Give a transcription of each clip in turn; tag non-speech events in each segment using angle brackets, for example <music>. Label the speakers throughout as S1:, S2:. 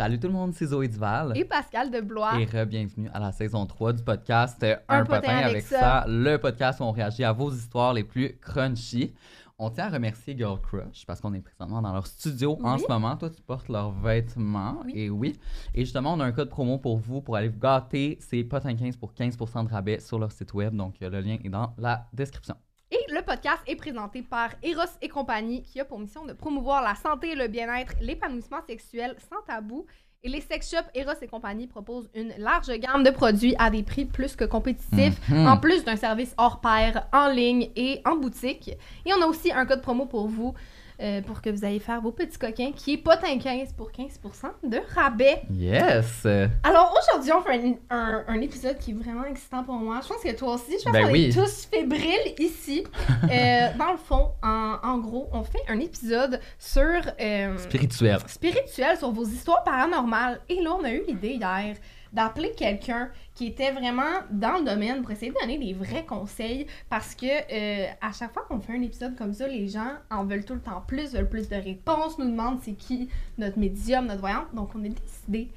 S1: Salut tout le monde, c'est Zoé Duval.
S2: Et Pascal de Blois.
S1: Et re-bienvenue à la saison 3 du podcast euh,
S2: Un
S1: Un,
S2: potin
S1: potin
S2: avec
S1: avec
S2: ça.
S1: ça. le podcast où on réagit à vos histoires les plus crunchy. On tient à remercier Girl Crush parce qu'on est présentement dans leur studio en ce moment. Toi, tu portes leurs vêtements. Et oui. Et justement, on a un code promo pour vous pour aller vous gâter. C'est potin 15 pour 15% de rabais sur leur site web. Donc, euh, le lien est dans la description.
S2: Et le podcast est présenté par Eros et compagnie, qui a pour mission de promouvoir la santé, le bien-être, l'épanouissement sexuel sans tabou. Et les sex shops Eros et compagnie proposent une large gamme de produits à des prix plus que compétitifs,
S1: Mhm.
S2: en plus d'un service hors pair en ligne et en boutique. Et on a aussi un code promo pour vous. Euh, pour que vous ayez faire vos petits coquins, qui est potin 15 pour 15% de rabais.
S1: Yes!
S2: Alors aujourd'hui, on fait un, un- un épisode qui est vraiment excitant pour moi. Je pense que toi aussi, je pense
S1: Ben
S2: qu'on
S1: oui.
S2: est tous fébriles ici. <laughs> Euh, dans le fond, en, en gros, on fait un épisode sur euh,
S1: Spirituel.
S2: spirituel, sur vos histoires paranormales. Et là, on a eu l'idée hier d'appeler quelqu'un qui était vraiment dans le domaine pour essayer de donner des vrais conseils parce que euh, à chaque fois qu'on fait un épisode comme ça, les gens en veulent tout le temps plus, veulent plus de réponses, nous demandent c'est qui notre médium, notre voyante. Donc on a décidé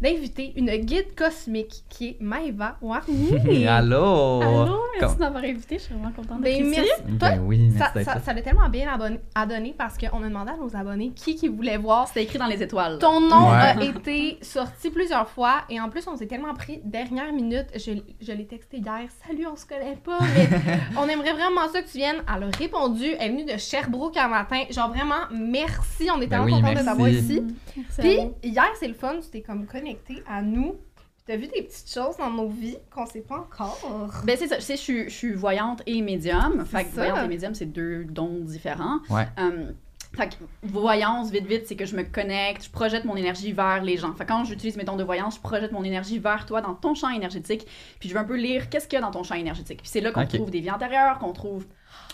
S2: d'inviter une guide cosmique qui est Maëva Warni. <laughs>
S1: Allô!
S3: Allô, merci
S1: Com-
S3: de m'avoir invité, je suis vraiment contente
S2: Ben,
S3: d'être ici.
S2: merci. Toi,
S1: Ben oui,
S2: ça,
S1: merci
S2: ça, ça a tellement bien abonné- à donner parce qu'on a demandé à nos abonnés qui qui voulait voir
S3: C'était écrit dans les étoiles.
S2: Ton nom
S1: Ouais.
S2: a été sorti plusieurs fois et en plus on s'est tellement pris dernière minute. Je, je l'ai texté hier. Salut, on se connaît pas, mais <laughs> on aimerait vraiment ça que tu viennes. Elle a répondu. Elle est venue de Sherbrooke un matin. Genre vraiment merci. On est
S1: Ben
S2: tellement
S1: oui,
S2: contents de t'avoir ici.
S3: Merci
S2: Puis hier c'est le fun. Tu t'es comme connecté à nous. Puis T'as vu des petites choses dans nos vies qu'on sait pas encore.
S3: Ben c'est ça, tu sais, je suis, je suis voyante et médium. Fait que
S2: ça.
S3: voyante et médium, c'est deux dons différents.
S1: Ouais.
S3: Euh, fait que voyance, vite, vite, c'est que je me connecte, je projette mon énergie vers les gens. Fait que quand j'utilise mes dons de voyance, je projette mon énergie vers toi dans ton champ énergétique. Puis je veux un peu lire qu'est-ce qu'il y a dans ton champ énergétique. Puis c'est là qu'on trouve des vies antérieures, qu'on trouve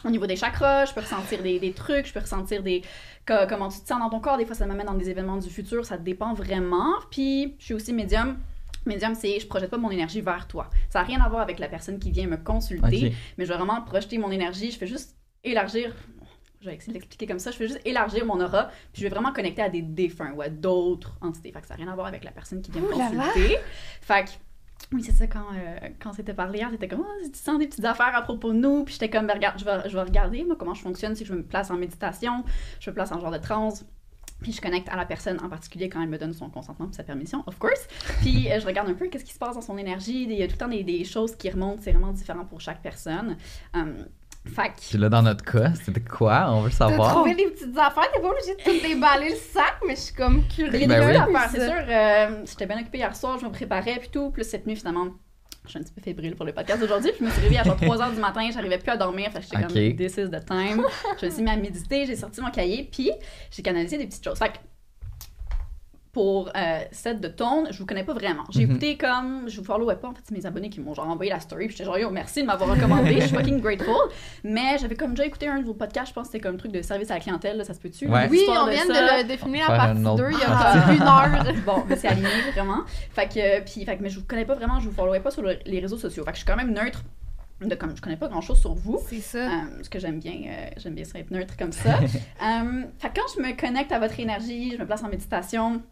S3: au niveau des chakras, je peux ressentir des, des trucs, je peux ressentir des co- comment tu te sens dans ton corps. Des fois, ça m'amène dans des événements du futur, ça dépend vraiment. Puis je suis aussi médium. Médium, c'est je projette pas mon énergie vers toi. Ça n'a rien à voir avec la personne qui vient me consulter, mais je vais vraiment projeter mon énergie. Je fais juste élargir. Je vais essayer de l'expliquer comme ça. Je fais juste élargir mon aura, puis je vais vraiment connecter à des défunts ou à d'autres entités. Fait que ça n'a rien à voir avec la personne qui vient me
S2: Ouh là!
S3: consulter. Fait que oui, c'est ça, quand, euh, quand c'était parlé hier, c'était comme, oh, tu sens des petites affaires à propos de nous, puis j'étais comme, Ben, regarde, je vais, je vais regarder, comment je fonctionne, que je me place en méditation, je me place en genre de transe, puis je connecte à la personne en particulier quand elle me donne son consentement puis sa permission, of course. Puis euh, je regarde un peu qu'est-ce qui se passe dans son énergie. Il y a tout le temps des, des choses qui remontent, c'est vraiment différent pour chaque personne. Um, fait que-
S1: Puis là, dans notre cas, c'était quoi? On veut
S2: T'as
S1: savoir.
S2: trouvé des petites affaires? T'es pas obligé de tout déballer le sac, mais je suis comme curieuse.
S1: Ben oui.
S3: c'est sûr. euh, J'étais bien occupée hier soir, je me préparais, puis tout. Plus cette nuit, finalement, je suis un petit peu fébrile pour le podcast d'aujourd'hui. Puis je me suis réveillée à genre <laughs> 3 h du matin, j'arrivais plus à dormir. Fait que j'étais
S1: Ok.
S3: comme, this is the time. Je me suis mis à méditer, j'ai sorti mon cahier, puis j'ai canalisé des petites choses. Fait que, pour euh, set de tone, je vous connais pas vraiment. J'ai
S1: Mhm.
S3: écouté comme, je vous followais pas, en fait, c'est mes abonnés qui m'ont genre envoyé la story, puis j'étais genre, yo, merci de m'avoir recommandé, je suis <laughs> fucking grateful. Mais j'avais comme déjà écouté un de vos podcasts, je pense que c'était comme un truc de service à la clientèle, là, ça se peut-tu?
S1: Ouais.
S2: Oui, on vient
S3: ça.
S2: de, le- la
S1: Faire
S2: partie
S1: une autre
S2: 2 il y a comme une heure. <laughs> <laughs>
S3: Bon, mais c'est aligné vraiment. Fait que, puis, fait que, mais je vous connais pas vraiment, je vous followais pas sur le- les réseaux sociaux. Fait que je suis quand même neutre. De, comme je connais pas grand chose sur vous.
S2: C'est ça.
S3: Euh, ce que j'aime bien, euh, j'aime bien ça être neutre comme ça. Euh, fait quand je me connecte à votre énergie, je me place en méditation,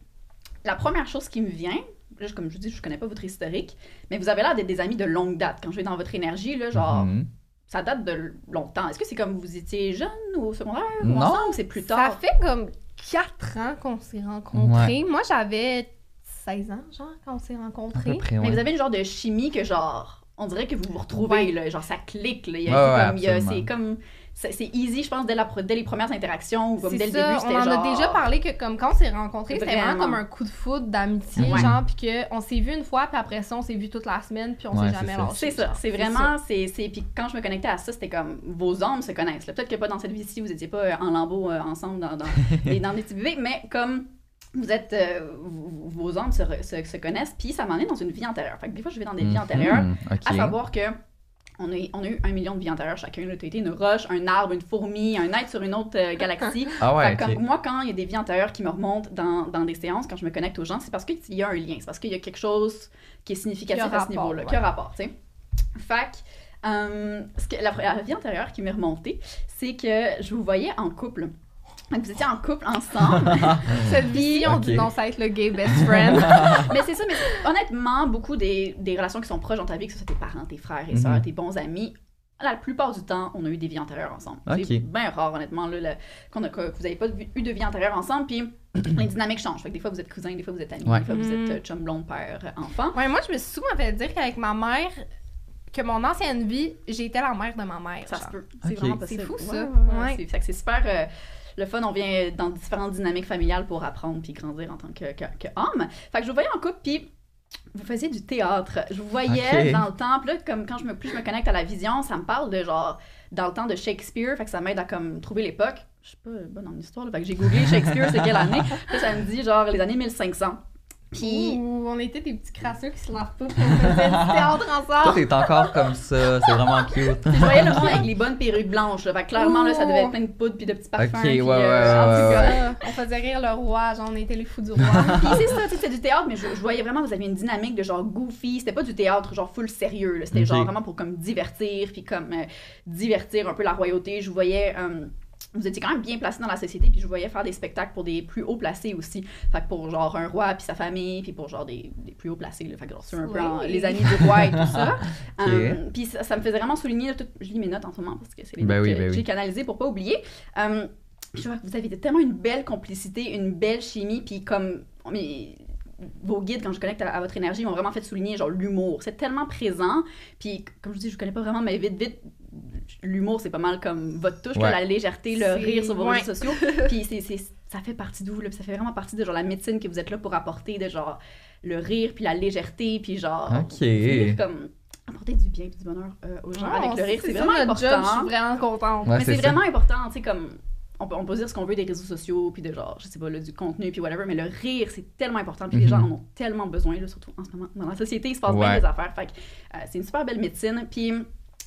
S3: la première chose qui me vient, là, je- comme je vous dis, je connais pas votre historique, mais vous avez l'air d'être des amis de longue date. Quand je vais dans votre énergie, là, genre,
S1: Mhm.
S3: ça date de longtemps. Est-ce que c'est comme vous étiez jeune ou au secondaire ou
S1: Non.
S3: ensemble, ou c'est plus
S2: Ça
S3: tard?
S2: fait comme 4 ans qu'on s'est rencontrés. Moi, j'avais 16 ans, genre, quand on s'est rencontrés.
S1: près,
S3: Mais vous avez une genre de chimie que genre, on dirait que vous vous retrouvez, là, genre ça clique, là. Il y a
S1: Ouais, ouais,
S3: comme, il y a-
S1: absolument.
S3: c'est comme, c'est easy, je pense, dès, la, dès les premières interactions ou comme dès le début, c'était
S2: on en
S3: genre...
S2: a déjà parlé que comme quand on s'est rencontrés, c'était vraiment comme un coup de foudre d'amitié,
S3: Ouais.
S2: genre, puis que on s'est vu une fois, puis après ça, on s'est vu toute la semaine, puis on s'est jamais lâché.
S3: C'est ça, c'est vraiment, c'est, c'est, puis quand je me connectais à ça, c'était comme, vos âmes se connaissent, là. Peut-être que pas dans cette vie-ci, vous étiez pas euh, en lambeaux euh, ensemble dans, dans, <laughs> des, dans des petits bébés, mais comme vous êtes, euh, vos âmes se, se, se connaissent, puis ça m'en est dans une vie antérieure. Fait que des fois, je vais dans des vies
S1: Mhm.
S3: antérieures. À savoir que on a, on a eu un million de vies antérieures chacun. Tu as été une roche, un arbre, une fourmi, un être sur une autre euh, <laughs> galaxie.
S1: Ah ouais,
S3: moi, quand il y a des vies antérieures qui me remontent dans, dans des séances, quand je me connecte aux gens, c'est parce qu'il y a un lien. C'est parce qu'il y a quelque chose qui est significatif à ce niveau-là,
S2: ouais.
S3: qui a rapport, tu sais. Fait que, euh, ce que la, la vie antérieure qui m'est remontée, c'est que je vous voyais en couple. Donc, vous étiez en couple ensemble. <laughs>
S2: Cette vie, on
S1: Ok.
S2: dit non, ça va être le gay best friend. <laughs>
S3: mais c'est ça, mais honnêtement, beaucoup des, des relations qui sont proches dans ta vie, que ce soit tes parents, tes frères et sœurs,
S1: Mhm.
S3: tes bons amis, la plupart du temps, on a eu des vies antérieures ensemble. C'est bien rare, honnêtement, là, le- qu'on a- que vous n'avez pas eu de vie antérieure ensemble, puis <clears throat> les dynamiques changent. Fait que des fois, vous êtes cousins, des fois, vous êtes amis,
S1: Ouais.
S3: des fois, vous êtes
S2: Mhm.
S3: euh, chum, blonde, père, enfant.
S2: ouais, moi, je me suis souvent fait dire qu'avec ma mère, que mon ancienne vie, j'étais la mère de ma mère.
S3: Ça se peut. C'est vraiment possible.
S2: C'est fou, ça.
S3: ouais, ouais. C'est super. euh, le fun, on vient dans différentes dynamiques familiales pour apprendre puis grandir en tant que, que, que homme. Fait que je vous voyais en couple, puis vous faisiez du théâtre. Je vous voyais dans le temps, là, comme quand je me, plus je me connecte à la vision, ça me parle de genre, dans le temps de Shakespeare, fait que ça m'aide à comme trouver l'époque. Je suis pas bonne en histoire, là, fait que j'ai googlé Shakespeare, c'est quelle année? <laughs> Puis ça me dit genre les années 1500. Puis
S2: Ouh, on était des petits crasseux qui se lavent pas, puis on faisait du théâtre
S1: Toi,
S2: ensemble.
S1: t'es encore comme ça. C'est vraiment cute.
S3: Je voyais le monde avec les bonnes perruques blanches. Là. Fait que clairement, là, ça devait être plein de poudre puis de petits parfums.
S1: Ok,
S3: puis,
S1: ouais, ouais,
S3: euh, en
S1: ouais,
S3: tout cas,
S1: ouais. <laughs>
S2: On faisait rire le roi, genre on était les fous du roi. <laughs>
S3: Puis c'est ça, c'est du théâtre, mais je, je voyais vraiment, vous aviez une dynamique de genre goofy. C'était pas du théâtre genre full sérieux. C'était genre vraiment pour comme divertir, puis comme euh, divertir un peu la royauté. Je voyais. euh, vous étiez quand même bien placé dans la société, puis je vous voyais faire des spectacles pour des plus hauts placés aussi. Fait que pour genre un roi puis sa famille, puis pour genre des, des plus hauts placés. Là. Fait que genre, c'est un peu en- les amis du roi et tout ça. <laughs> Euh, puis ça, ça me faisait vraiment souligner, là, tout- je lis mes notes en ce moment parce que c'est les
S1: Ben
S3: notes
S1: oui,
S3: que
S1: ben
S3: j'ai
S1: oui.
S3: canalisées pour pas oublier. Euh, je vois que vous avez tellement une belle complicité, une belle chimie, puis comme mais, vos guides, quand je connecte à, à votre énergie, m'ont vraiment fait souligner genre l'humour. C'est tellement présent, puis comme je dis, je vous connais pas vraiment, mais vite, vite, l'humour, c'est pas mal comme votre touche,
S1: Ouais.
S3: la légèreté, le rire sur vos
S2: ouais.
S3: réseaux sociaux. <laughs> puis c'est, c'est- ça fait partie de vous, là, puis ça fait vraiment partie de genre la médecine que vous êtes là pour apporter, de genre le rire, puis la légèreté, puis genre
S1: Ok.
S3: comme apporter du bien puis du bonheur euh, aux gens avec le rire. C'est vraiment
S2: notre job,
S3: important.
S2: je suis vraiment contente.
S1: Ouais,
S3: Mais c'est vraiment important, tu sais, comme. On peut, on peut dire ce qu'on veut des réseaux sociaux, puis de genre, je sais pas, là, du contenu, puis whatever, mais le rire, c'est tellement important, puis les
S1: Mhm.
S3: gens en ont tellement besoin, là, surtout en ce moment. Dans la société, il se passe bien des affaires. Fait que euh, c'est une super belle médecine. Puis,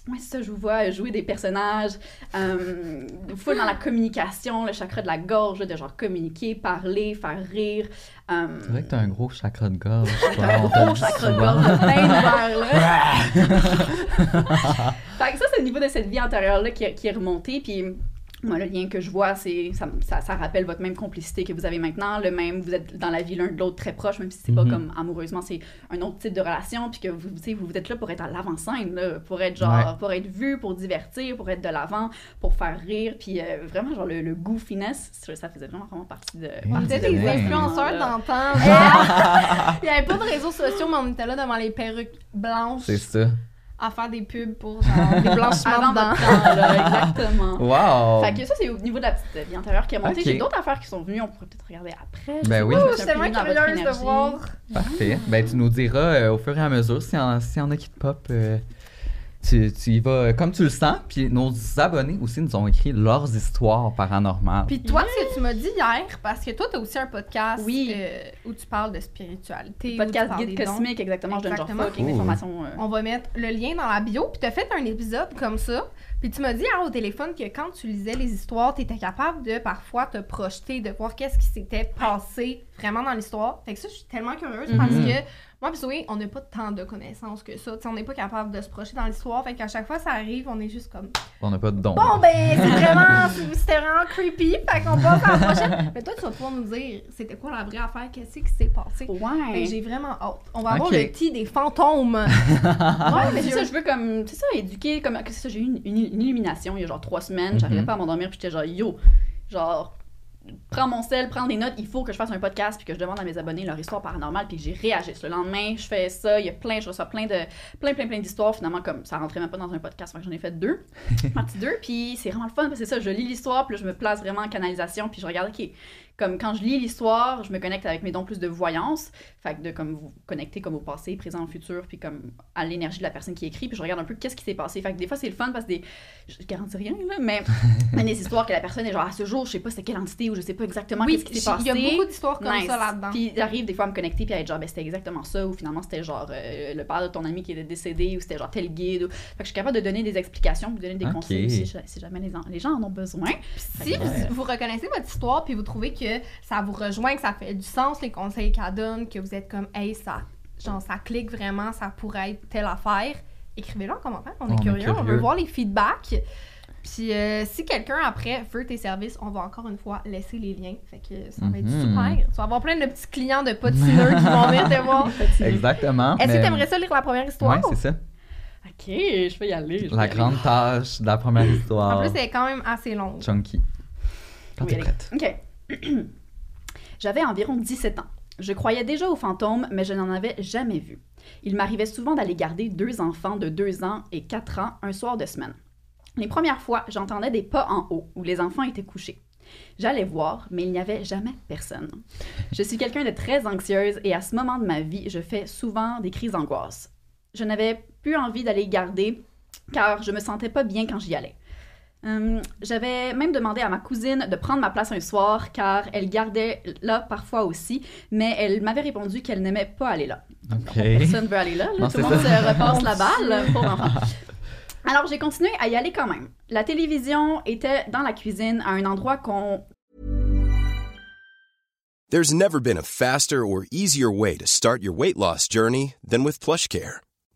S3: moi, c'est ça, je vous vois jouer des personnages, euh, full dans la communication, le chakra de la gorge, de genre communiquer, parler, faire rire. euh,
S1: C'est vrai que t'as un gros chakra de gorge. <laughs> Ouais,
S3: un
S1: le
S3: gros chakra de gorge de plein ouvert, là. <laughs> fait que ça, c'est au niveau de cette vie antérieure-là qui, qui est remontée. Puis moi, le lien que je vois, c'est ça, ça, ça rappelle votre même complicité que vous avez maintenant, le même, vous êtes dans la vie l'un de l'autre très proche, même si c'est pas
S1: Mhm.
S3: comme amoureusement, c'est un autre type de relation, puis que vous, sais, vous êtes là pour être à l'avant-scène, là, pour être genre,
S1: Ouais.
S3: pour être vu, pour divertir, pour être de l'avant, pour faire rire, puis euh, vraiment, genre, le, le goofiness, ça ça faisait vraiment, vraiment partie de...
S1: On
S2: On était
S3: de
S2: des influenceurs d'antan. <laughs> <laughs> Il n'y avait pas de réseaux sociaux, mais on était là devant les perruques blanches
S1: C'est ça.
S2: À faire des pubs pour genre des blanchiments
S3: votre temps, là, <laughs> exactement.
S1: Wow!
S3: Fait que ça, c'est au niveau de la petite vie antérieure qui a monté. J'ai d'autres affaires qui sont venues, on pourrait peut-être regarder après. je
S1: Ben oui.
S3: je suis
S2: tellement curieuse de voir.
S1: Parfait. Ben, tu nous diras euh, au fur et à mesure s'il y, en- s'il y en a qui te pop. euh, tu, tu y vas comme tu le sens. Puis nos abonnés aussi nous ont écrit leurs histoires paranormales.
S2: Puis toi, ce que tu m'as dit hier, parce que toi, tu as aussi un podcast
S3: Oui.
S2: euh, où tu parles de spiritualité.
S3: Podcast guide
S2: dons.
S3: cosmique, exactement. Je donne genre
S2: Exactement.
S3: fucking euh,
S2: On va mettre le lien dans la bio. Puis tu as fait un épisode comme ça. Puis tu m'as dit hier au téléphone que quand tu lisais les histoires, tu étais capable de parfois te projeter, de voir qu'est-ce qui s'était passé vraiment dans l'histoire. Fait que ça, je suis tellement curieuse parce
S1: Mhm.
S2: que moi, puis oui, on n'a pas tant de connaissances que ça. Tu sais, on n'est pas capable de se projeter dans l'histoire. Fait qu'à chaque fois, ça arrive, on est juste comme
S1: On n'a pas de dons.
S2: Bon, ben, c'est vraiment, c'était vraiment creepy. Fait qu'on passe à la prochaine. <laughs> Mais toi, tu vas pouvoir nous dire c'était quoi la vraie affaire, qu'est-ce qui s'est passé? Fait que
S3: Ouais.
S2: J'ai vraiment hâte. On va avoir
S1: Ok.
S2: le petit des fantômes. <laughs>
S3: Ouais, mais c'est ça, je veux comme, c'est ça, éduquer, comme, c'est ça, j'ai eu une, une- une illumination il y a genre trois semaines,
S1: Mhm.
S3: j'arrivais pas à m'endormir, puis j'étais genre, yo, genre, prends mon sel, prends des notes, il faut que je fasse un podcast, puis que je demande à mes abonnés leur histoire paranormale, puis que j'y réagisse. Le lendemain, je fais ça, il y a plein, je reçois plein de, plein, plein, plein d'histoires, finalement, comme ça rentrait même pas dans un podcast, j'en ai fait deux, <laughs> partie deux, puis c'est vraiment le fun, parce que c'est ça, je lis l'histoire, puis là, je me place vraiment en canalisation, puis je regarde, ok, comme quand je lis l'histoire, je me connecte avec mes dons plus de voyance, fait que de comme vous connecter comme au passé, présent, au futur, puis comme à l'énergie de la personne qui écrit, puis je regarde un peu qu'est-ce qui s'est passé. Fait que des fois c'est le fun parce que des, je garantis rien là, mais, <laughs> mais des histoires que la personne est genre à ce jour, je sais pas c'était quelle entité ou je sais pas exactement
S2: Oui,
S3: qu'est-ce qui s'est
S2: il
S3: passé.
S2: y a beaucoup d'histoires comme
S3: Nice.
S2: ça là-dedans.
S3: Puis j'arrive des fois à me connecter puis à être genre ben c'était exactement ça ou finalement c'était genre euh, le père de ton ami qui était décédé ou c'était genre tel guide. ou- Fait que je suis capable de donner des explications, de donner des conseils si, si jamais les, en- les gens en ont besoin.
S2: Si vous, vous reconnaissez votre histoire puis vous trouvez que ça vous rejoint, que ça fait du sens les conseils qu'elle donne, que vous êtes comme hey ça genre ça clique vraiment, ça pourrait être telle affaire, écrivez-le en commentaire, on est
S1: On est
S2: curieux, on veut voir les feedbacks. Puis euh, si quelqu'un après veut tes services, on va encore une fois laisser les liens. Fait que ça va être
S1: Mhm.
S2: super. Tu vas avoir plein de petits clients de patineurs qui vont venir te <laughs> voir.
S1: Exactement.
S2: Est-ce que tu aimerais ça lire la première histoire?
S1: Ouais, c'est ça.
S3: Ok, je peux y aller. je peux y
S1: La
S3: aller.
S1: grande tâche de la première histoire.
S2: En plus, elle est quand même assez longue.
S1: Chunky. Quand
S3: Oui,
S1: t'es prête.
S3: Ok. <clears throat> J'avais environ 17 ans. Je croyais déjà aux fantômes, mais je n'en avais jamais vu. Il m'arrivait souvent d'aller garder deux enfants de 2 ans et 4 ans un soir de semaine. Les premières fois, j'entendais des pas en haut où les enfants étaient couchés. J'allais voir, mais il n'y avait jamais personne. Je suis quelqu'un de très anxieuse et à ce moment de ma vie, je fais souvent des crises d'angoisse. Je n'avais plus envie d'aller garder car je me sentais pas bien quand j'y allais. Hum, J'avais même demandé à ma cousine de prendre ma place un soir car elle gardait là parfois aussi, mais elle m'avait répondu qu'elle n'aimait pas aller là.
S1: Ok.
S3: Personne veut aller là, là.
S1: Non,
S3: tout le monde
S1: ça.
S3: se repasse la balle, pauvre enfant. Alors j'ai continué à y aller quand même. La télévision était dans la cuisine à un endroit qu'on
S4: There's never been a faster or easier way to start your weight loss journey than with PlushCare.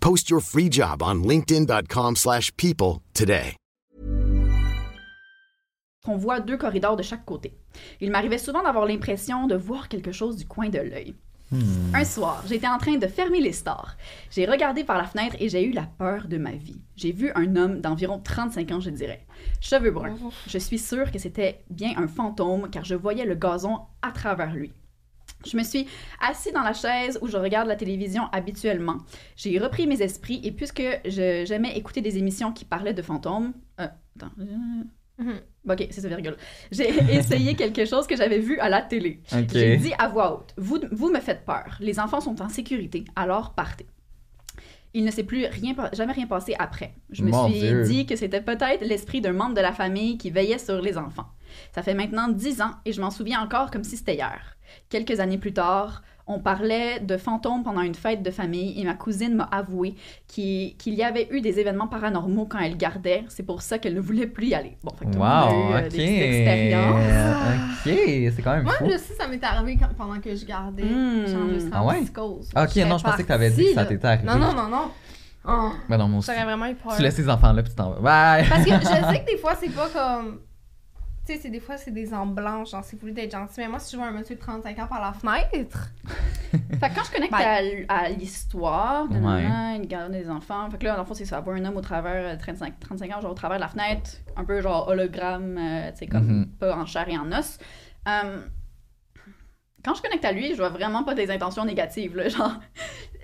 S5: Post your free job on linkedin.com/people slash people today.
S3: qu'on voit deux corridors de chaque côté. Il m'arrivait souvent d'avoir l'impression de voir quelque chose du coin de l'œil. Un soir, j'étais en train de fermer les stores. J'ai regardé par la fenêtre et j'ai eu la peur de ma vie. J'ai vu un homme d'environ 35 ans, je dirais. Cheveux bruns. Je suis sûre que c'était bien un fantôme car je voyais le gazon à travers lui. Je me suis assis dans la chaise où je regarde la télévision habituellement. J'ai repris mes esprits et puisque je- j'aimais écouter des émissions qui parlaient de fantômes... euh, attends, euh,
S2: Mhm.
S3: Ok, c'est ça, virgule. J'ai <laughs> essayé quelque chose que j'avais vu à la télé. J'ai dit à voix haute vous, vous me faites peur. Les enfants sont en sécurité, alors partez. Il ne s'est plus rien, jamais rien passé après. Je me
S1: Mon
S3: suis
S1: Dieu.
S3: dit que c'était peut-être l'esprit d'un membre de la famille qui veillait sur les enfants. Ça fait maintenant dix ans et je m'en souviens encore comme si c'était hier. Quelques années plus tard, on parlait de fantômes pendant une fête de famille et ma cousine m'a avoué qu'il y avait eu des événements paranormaux quand elle gardait. C'est pour ça qu'elle ne voulait plus y aller. Bon, fait que tout le monde a
S1: Wow,
S3: eu, euh,
S1: ok.
S3: des petites expériences.
S1: Ok, c'est quand même
S2: Moi,
S1: fou.
S2: je sais, ça m'est arrivé quand- pendant que je gardais. J'enregistrais
S1: Ah
S2: en
S1: ouais?
S2: psychose.
S1: Ok, non, je pensais que t'avais dit que ça t'était arrivé.
S2: Non, non, non, non. Oh,
S1: Ben non, moi aussi.
S2: Vraiment eu peur.
S1: Tu laisses les enfants là, puis tu t'en vas. Bye!
S2: Parce que <laughs> je sais que des fois, c'est pas comme. Tu sais, c'est des fois, c'est des âmes blanches, genre, c'est voulu d'être gentil. Mais moi, si je vois un monsieur de 35 ans par la fenêtre, <laughs>
S3: Fait que quand je connecte
S2: Bye.
S3: à, l'histoire de
S1: Ouais.
S3: il garde des enfants, fait que là, dans le fond, c'est ça, voir un homme au travers de 35, 35 ans, genre au travers de la fenêtre, un peu genre hologramme, euh, tu sais, comme
S1: Mhm.
S3: pas en chair et en os. Euh, quand je connecte à lui, je vois vraiment pas des intentions négatives, là, <laughs> genre...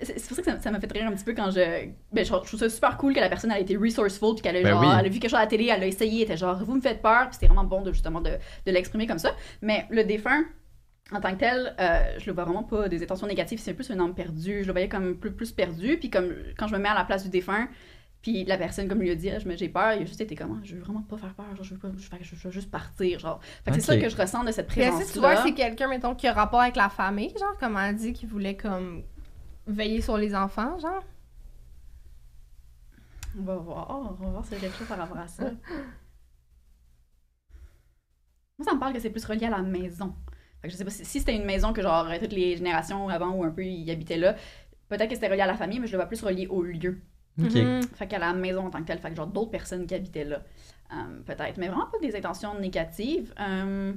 S3: C'est pour ça que ça, ça m'a fait rire un petit peu quand je... Ben, je, trouve ça super cool que la personne, a été resourceful, puis qu'elle a,
S1: Ben
S3: genre,
S1: oui.
S3: elle a vu quelque chose à la télé, elle a essayé, elle était genre, vous me faites peur, puis c'était vraiment bon de, justement, de, de l'exprimer comme ça. Mais le défunt, en tant que tel, euh, je le vois vraiment pas des intentions négatives, c'est plus un âme perdu. Je le voyais comme plus, plus perdu, puis comme quand je me mets à la place du défunt, puis la personne, comme lui a dit, Ah, je me- j'ai peur, il a juste été comme, Ah, je veux vraiment pas faire peur, genre, je veux, pas, je, veux- je veux juste partir, genre. Fait que c'est ça que je ressens de cette
S2: Mais
S3: présence
S2: si tu vois que c'est quelqu'un, mettons, qui a rapport avec la famille, genre, comme elle dit, qui voulait, comme, veiller sur les enfants, genre.
S3: On va voir, on va voir s'il y a quelque chose par rapport à ça. <laughs> Moi, ça me parle que c'est plus relié à la maison. Fait que je sais pas si, si c'était une maison que, genre, toutes les générations avant ou un peu, ils habitaient là, peut-être que c'était relié à la famille, mais je le vois plus relié au lieu.
S1: Ok.
S2: Mhm.
S3: Fait qu'à la maison en tant que telle, fait que genre d'autres personnes qui habitaient là, euh, peut-être. Mais vraiment pas des intentions négatives. Euh,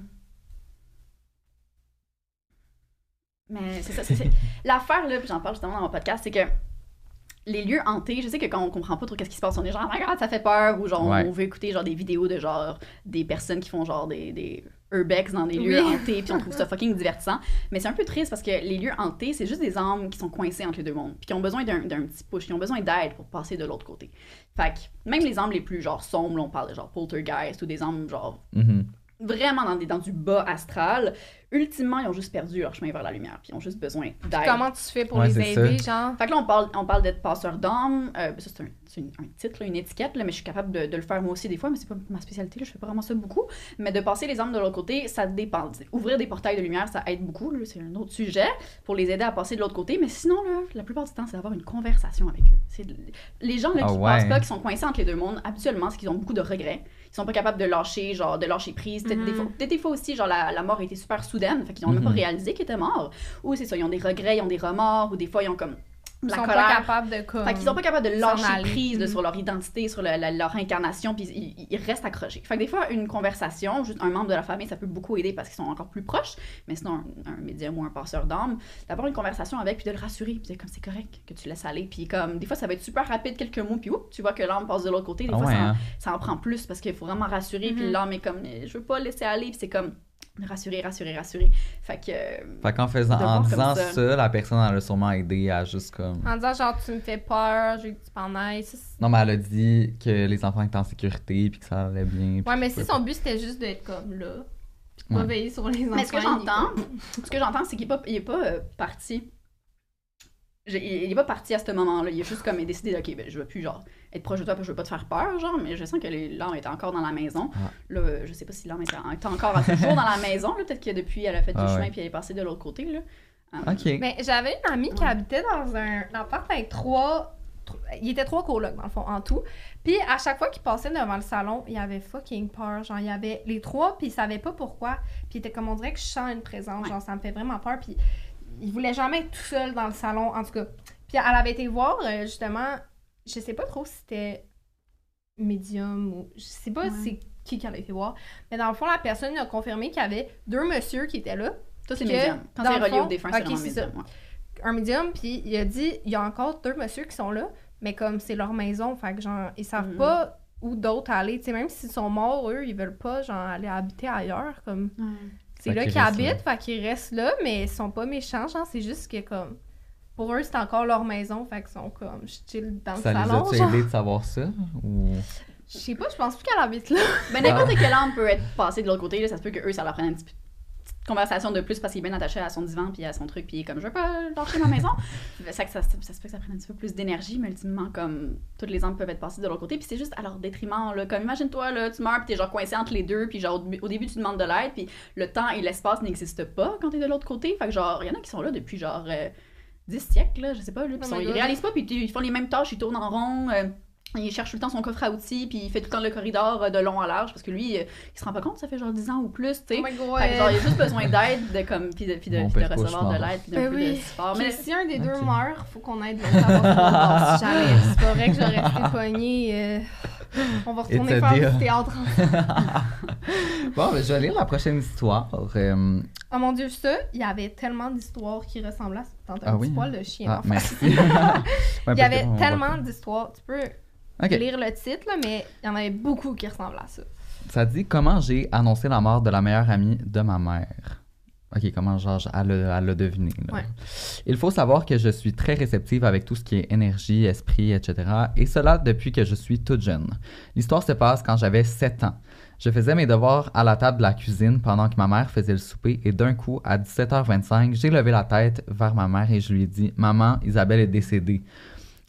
S3: Mais c'est ça. <laughs> L'affaire, là, puis j'en parle justement dans mon podcast, c'est que les lieux hantés, je sais que quand on comprend pas trop qu'est-ce qui se passe, on est genre, oh my god, ça fait peur, ou genre,
S1: Ouais.
S3: on veut écouter genre des vidéos de genre des personnes qui font genre des, des urbex dans des lieux hantés, puis on trouve ça <laughs> fucking divertissant. Mais c'est un peu triste parce que les lieux hantés, c'est juste des âmes qui sont coincées entre les deux mondes, puis qui ont besoin d'un d'un petit push, qui ont besoin d'aide pour passer de l'autre côté. Fait que même les âmes les plus genre sombres, là, on parle de genre poltergeist ou des âmes genre
S1: Mhm.
S3: vraiment dans, des, dans du bas astral, ultimement, ils ont juste perdu leur chemin vers la lumière, puis ils ont juste besoin d'aide.
S2: Comment tu fais pour
S1: Ouais,
S2: les aider,
S1: ça.
S2: genre?
S3: Fait que là, on parle, on parle d'être passeur d'âme. Euh, ça, c'est un, c'est une- un titre, là, une étiquette, là, mais je suis capable de, de le faire moi aussi des fois, mais c'est pas ma spécialité, là, je fais pas vraiment ça beaucoup. Mais de passer les âmes de l'autre côté, ça dépend. Ouvrir des portails de lumière, ça aide beaucoup, là, c'est un autre sujet, pour les aider à passer de l'autre côté. Mais sinon, là, la plupart du temps, c'est d'avoir une conversation avec eux. C'est de- les gens là,
S1: Ah
S3: qui
S1: ouais.
S3: pensent pas, qui sont coincés entre les deux mondes, habituellement, c'est qu'ils ont beaucoup de regrets. Ils sont pas capables de lâcher, genre, de lâcher prise. Peut-être des, fois, peut-être des fois aussi, genre, la, la mort a été super soudaine, fait qu'ils ont même pas
S1: Mhm.
S3: réalisé qu'ils étaient morts. Ou c'est ça, ils ont des regrets, ils ont des remords, ou des fois, ils ont comme la
S2: sont
S3: colère.
S2: pas capables de, comme...
S3: Fait qu'ils sont pas capables de lâcher prise là,
S2: Mhm.
S3: sur leur identité, sur le- la- leur incarnation, puis ils, ils restent accrochés. Fait que des fois, une conversation, juste un membre de la famille, ça peut beaucoup aider parce qu'ils sont encore plus proches, mais sinon, un, un médium ou un passeur d'âme, d'avoir une conversation avec, puis de le rassurer, puis de dire comme c'est correct que tu laisses aller, puis comme des fois, ça va être super rapide, quelques mots, puis oups, tu vois que l'âme passe de l'autre côté, des
S1: Ah
S3: fois,
S1: ouais,
S3: ça, en-
S1: hein?
S3: ça en prend plus parce qu'il faut vraiment rassurer, puis
S2: Mhm.
S3: l'âme est comme je veux pas laisser aller, puis c'est comme rassurer, rassurer, rassurer. Fait que. euh,
S1: Fait qu'en faisant, en disant
S3: ça.
S1: ça. la personne, elle a sûrement aidé à juste comme.
S2: En disant, genre, tu me fais peur, je veux que tu t'en ailles. Ça, c'est-
S1: Non, mais elle a dit que les enfants étaient en sécurité puis que ça allait bien.
S2: Ouais, mais si son but, c'était juste d'être comme là, puis de pas
S1: Ouais.
S2: veiller sur les enfants.
S3: Mais ce que
S2: il est
S3: j'entends, ce que j'entends, c'est qu'il est pas, il est pas euh, parti. J'ai- Il il est pas parti à ce moment-là. Il a juste comme décidé, ok, ben, je veux plus genre être proche de toi, parce que je veux pas te faire peur, genre. Mais je sens que les- l'âme était encore dans la maison.
S1: Ah.
S3: Là, je sais pas si l'âme était, était encore à ce jour dans la <laughs> maison. là. Peut-être que depuis, elle a fait du
S1: Ah
S3: chemin
S1: ouais.
S3: puis elle est passée de l'autre côté. Là. Euh,
S1: Ok.
S2: Mais j'avais une amie qui
S3: Ouais.
S2: habitait dans un appart avec trois. tro- Il était trois colocs, dans le fond, en tout. Puis à chaque fois qu'il passait devant le salon, il avait fucking peur. Genre, il y avait les trois, puis il savait pas pourquoi. Puis il était comme on dirait que je sens une présence.
S3: Ouais.
S2: Genre, ça me fait vraiment peur. Puis il voulait jamais être tout seul dans le salon, en tout cas. Puis elle avait été voir, euh, justement, je sais pas trop si c'était médium ou. Je sais pas
S3: Ouais.
S2: c'est qui qu'elle a été voir. Mais dans le fond, la personne a confirmé qu'il y avait deux messieurs qui étaient là.
S3: Ça, c'est médium. Quand c'est relié au défunt, c'est
S2: ok,
S3: vraiment
S2: c'est ça.
S3: médium. ouais.
S2: un médium, puis il a dit il y a encore deux messieurs qui sont là, mais comme c'est leur maison, fait que genre, ils savent
S3: Mhm.
S2: pas où d'autres aller. Tu sais, même s'ils sont morts, eux, ils veulent pas genre aller habiter ailleurs. Comme c'est là
S1: qu'ils là.
S2: habitent, fait qu'ils restent là, mais ils sont pas méchants, genre, c'est juste que comme. Pour eux, c'est encore leur maison, fait qu'ils sont comme je chill dans
S1: Ça
S2: le
S1: les
S2: salon.
S1: a-tu
S2: genre.
S1: aidé de savoir ça? Ou...
S2: Je sais pas, je pense plus qu'elle habite là.
S3: Ben, n'importe quelle âme peut être passée de l'autre côté. Là, ça se peut que eux, ça leur prenne une petite petite conversation de plus parce qu'il est bien attaché à son divan puis à son truc puis comme je veux pas lâcher ma maison. <laughs> ça, ça, ça, ça se peut que ça prenne un petit peu plus d'énergie, mais ultimement comme toutes les âmes peuvent être passées de l'autre côté puis c'est juste à leur détriment là. Comme imagine-toi là, tu meurs puis t'es genre coincé entre les deux puis genre au, au début tu demandes de l'aide puis le temps et l'espace n'existent pas quand t'es de l'autre côté. Fait que genre il y en a qui sont là depuis genre euh, 10 siècles là, je sais pas là,
S2: Oh
S3: sont- ils réalisent pas puis ils font les mêmes tâches, ils tournent en rond. euh, il cherche tout le temps son coffre à outils, puis il fait tout le temps le corridor euh, de long à large, parce que lui, euh, il se rend pas compte, ça fait genre 10 ans ou plus, tu sais.
S2: Oh my God.
S3: Fait que genre, il a juste besoin d'aide, de, comme, puis de, puis de,
S1: Bon,
S3: puis de recevoir de l'aide, puis d'un
S2: Ben
S3: peu
S2: oui.
S3: de support.
S2: Mais si un des deux meurt, faut qu'on aide l'autre à <laughs> si jamais. C'est pas vrai que rester pognée. euh, On va retourner faire
S1: deal.
S2: du théâtre. <laughs>
S1: Bon, ben, je vais lire la prochaine histoire. Euh,
S2: Oh mon dieu, ça, il y avait tellement d'histoires qui ressemblaient à ça.
S1: Ah
S2: un
S1: oui,
S2: petit
S1: hein?
S2: poil de chien.
S1: ah,
S2: en fait.
S1: merci. <laughs> Ouais,
S2: Il y avait tellement d'histoires. Tu peux
S1: Ok.
S2: lire le titre, là, mais il y en avait beaucoup qui ressemblaient à ça.
S1: Ça dit comment j'ai annoncé la mort de la meilleure amie de ma mère? Ok, comment elle l'a deviné. là.
S2: Ouais.
S1: Il faut savoir que je suis très réceptive avec tout ce qui est énergie, esprit, etc. Et cela depuis que je suis toute jeune. L'histoire se passe quand j'avais 7 ans. Je faisais mes devoirs à la table de la cuisine pendant que ma mère faisait le souper et d'un coup, à 17h25, j'ai levé la tête vers ma mère et je lui ai dit Maman, Isabelle est décédée.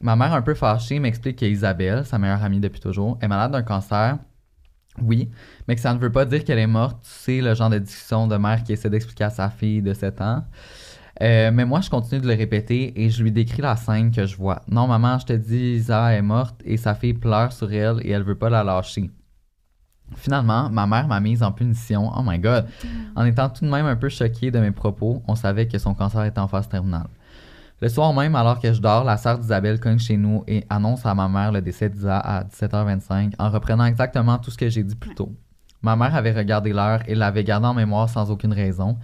S1: Ma mère, un peu fâchée, m'explique qu'Isabelle, sa meilleure amie depuis toujours, est malade d'un cancer. Oui, mais que ça ne veut pas dire qu'elle est morte. C'est le genre de discussion de mère qui essaie d'expliquer à sa fille de 7 ans. Euh, mais moi, je continue de le répéter et je lui décris la scène que je vois. Non, maman, je te dis, Isa est morte et sa fille pleure sur elle et elle veut pas la lâcher. Finalement, ma mère m'a mise en punition. Oh my god! En étant tout de même un peu choquée de mes propos, on savait que son cancer était en phase terminale. Le soir même, alors que je dors, la sœur d'Isabelle cogne chez nous et annonce à ma mère le décès d'Isa à 17h25 en reprenant exactement tout ce que j'ai dit plus tôt. Ma mère avait regardé l'heure et l'avait gardée en mémoire sans aucune raison.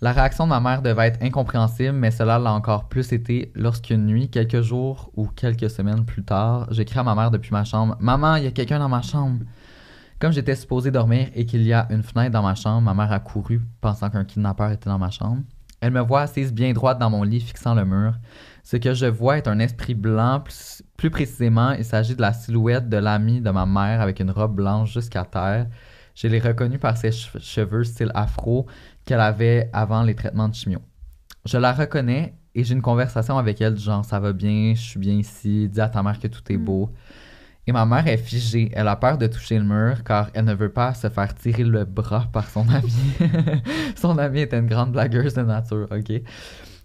S1: La réaction de ma mère devait être incompréhensible, mais cela l'a encore plus été lorsqu'une nuit, quelques jours ou quelques semaines plus tard, j'écris à ma mère depuis ma chambre Maman, il y a quelqu'un dans ma chambre. Comme j'étais supposé dormir et qu'il y a une fenêtre dans ma chambre, ma mère a couru pensant qu'un kidnappeur était dans ma chambre. Elle me voit assise bien droite dans mon lit fixant le mur. Ce que je vois est un esprit blanc, plus, plus précisément, il s'agit de la silhouette de l'ami de ma mère avec une robe blanche jusqu'à terre. Je l'ai reconnu par ses che- cheveux style afro qu'elle avait avant les traitements de chimio. Je la reconnais et j'ai une conversation avec elle du genre ça va bien, je suis bien ici, dis à ta mère que tout est beau. Et ma mère est figée. Elle a peur de toucher le mur car elle ne veut pas se faire tirer le bras par son <laughs> ami. son ami était une grande blagueuse de nature, ok?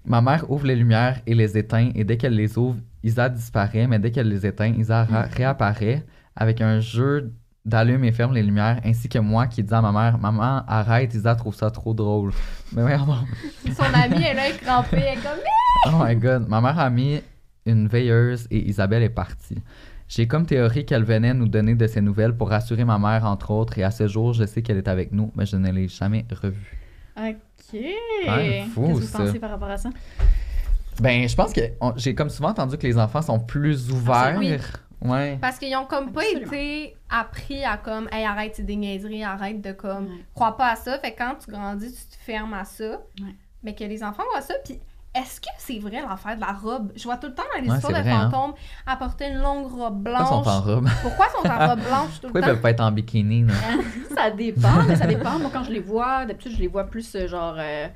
S1: Ma mère ouvre les lumières et les éteint et dès qu'elle les ouvre, Isa disparaît, mais dès qu'elle les éteint, Isa ra- réapparaît avec un jeu d'allume et ferme les lumières ainsi que moi qui dis à ma mère Maman, arrête, Isa trouve ça trop drôle. Mais voyons. <laughs>
S2: Son amie est là, crampée, elle est comme.
S1: Oh my god. Ma mère a mis une veilleuse et Isabelle est partie. J'ai comme théorie qu'elle venait nous donner de ses nouvelles pour rassurer ma mère, entre autres, et à ce jour, je sais qu'elle est avec nous, mais je ne l'ai jamais revue.
S3: Ok. Qu'est-ce que
S1: ça.
S3: vous pensez par rapport à ça?
S1: Ben, je pense que on- j'ai comme souvent entendu que les enfants sont plus ouverts.
S2: Oui.
S1: Ouais.
S2: Parce qu'ils ont comme pas été appris à comme, hey, arrête, c'est des niaiseries, arrête de comme,
S3: Ouais.
S2: crois pas à ça. Fait que quand tu grandis, tu te fermes à ça.
S3: Ouais.
S2: Mais que les enfants voient ça, puis est-ce que c'est vrai l'affaire de la robe? Je vois tout le temps dans les
S1: Ouais,
S2: histoires de
S1: vrai, hein.
S2: fantômes apporter une longue robe
S1: Pourquoi
S2: blanche.
S1: ils sont en robe?
S2: Pourquoi ils sont en robe blanche tout
S1: Pourquoi
S2: le
S1: ils peuvent
S2: temps?
S1: pas être en bikini, là? <laughs>
S3: ça dépend, mais ça dépend. Moi, quand je les vois, d'habitude, je les vois plus euh, genre. euh,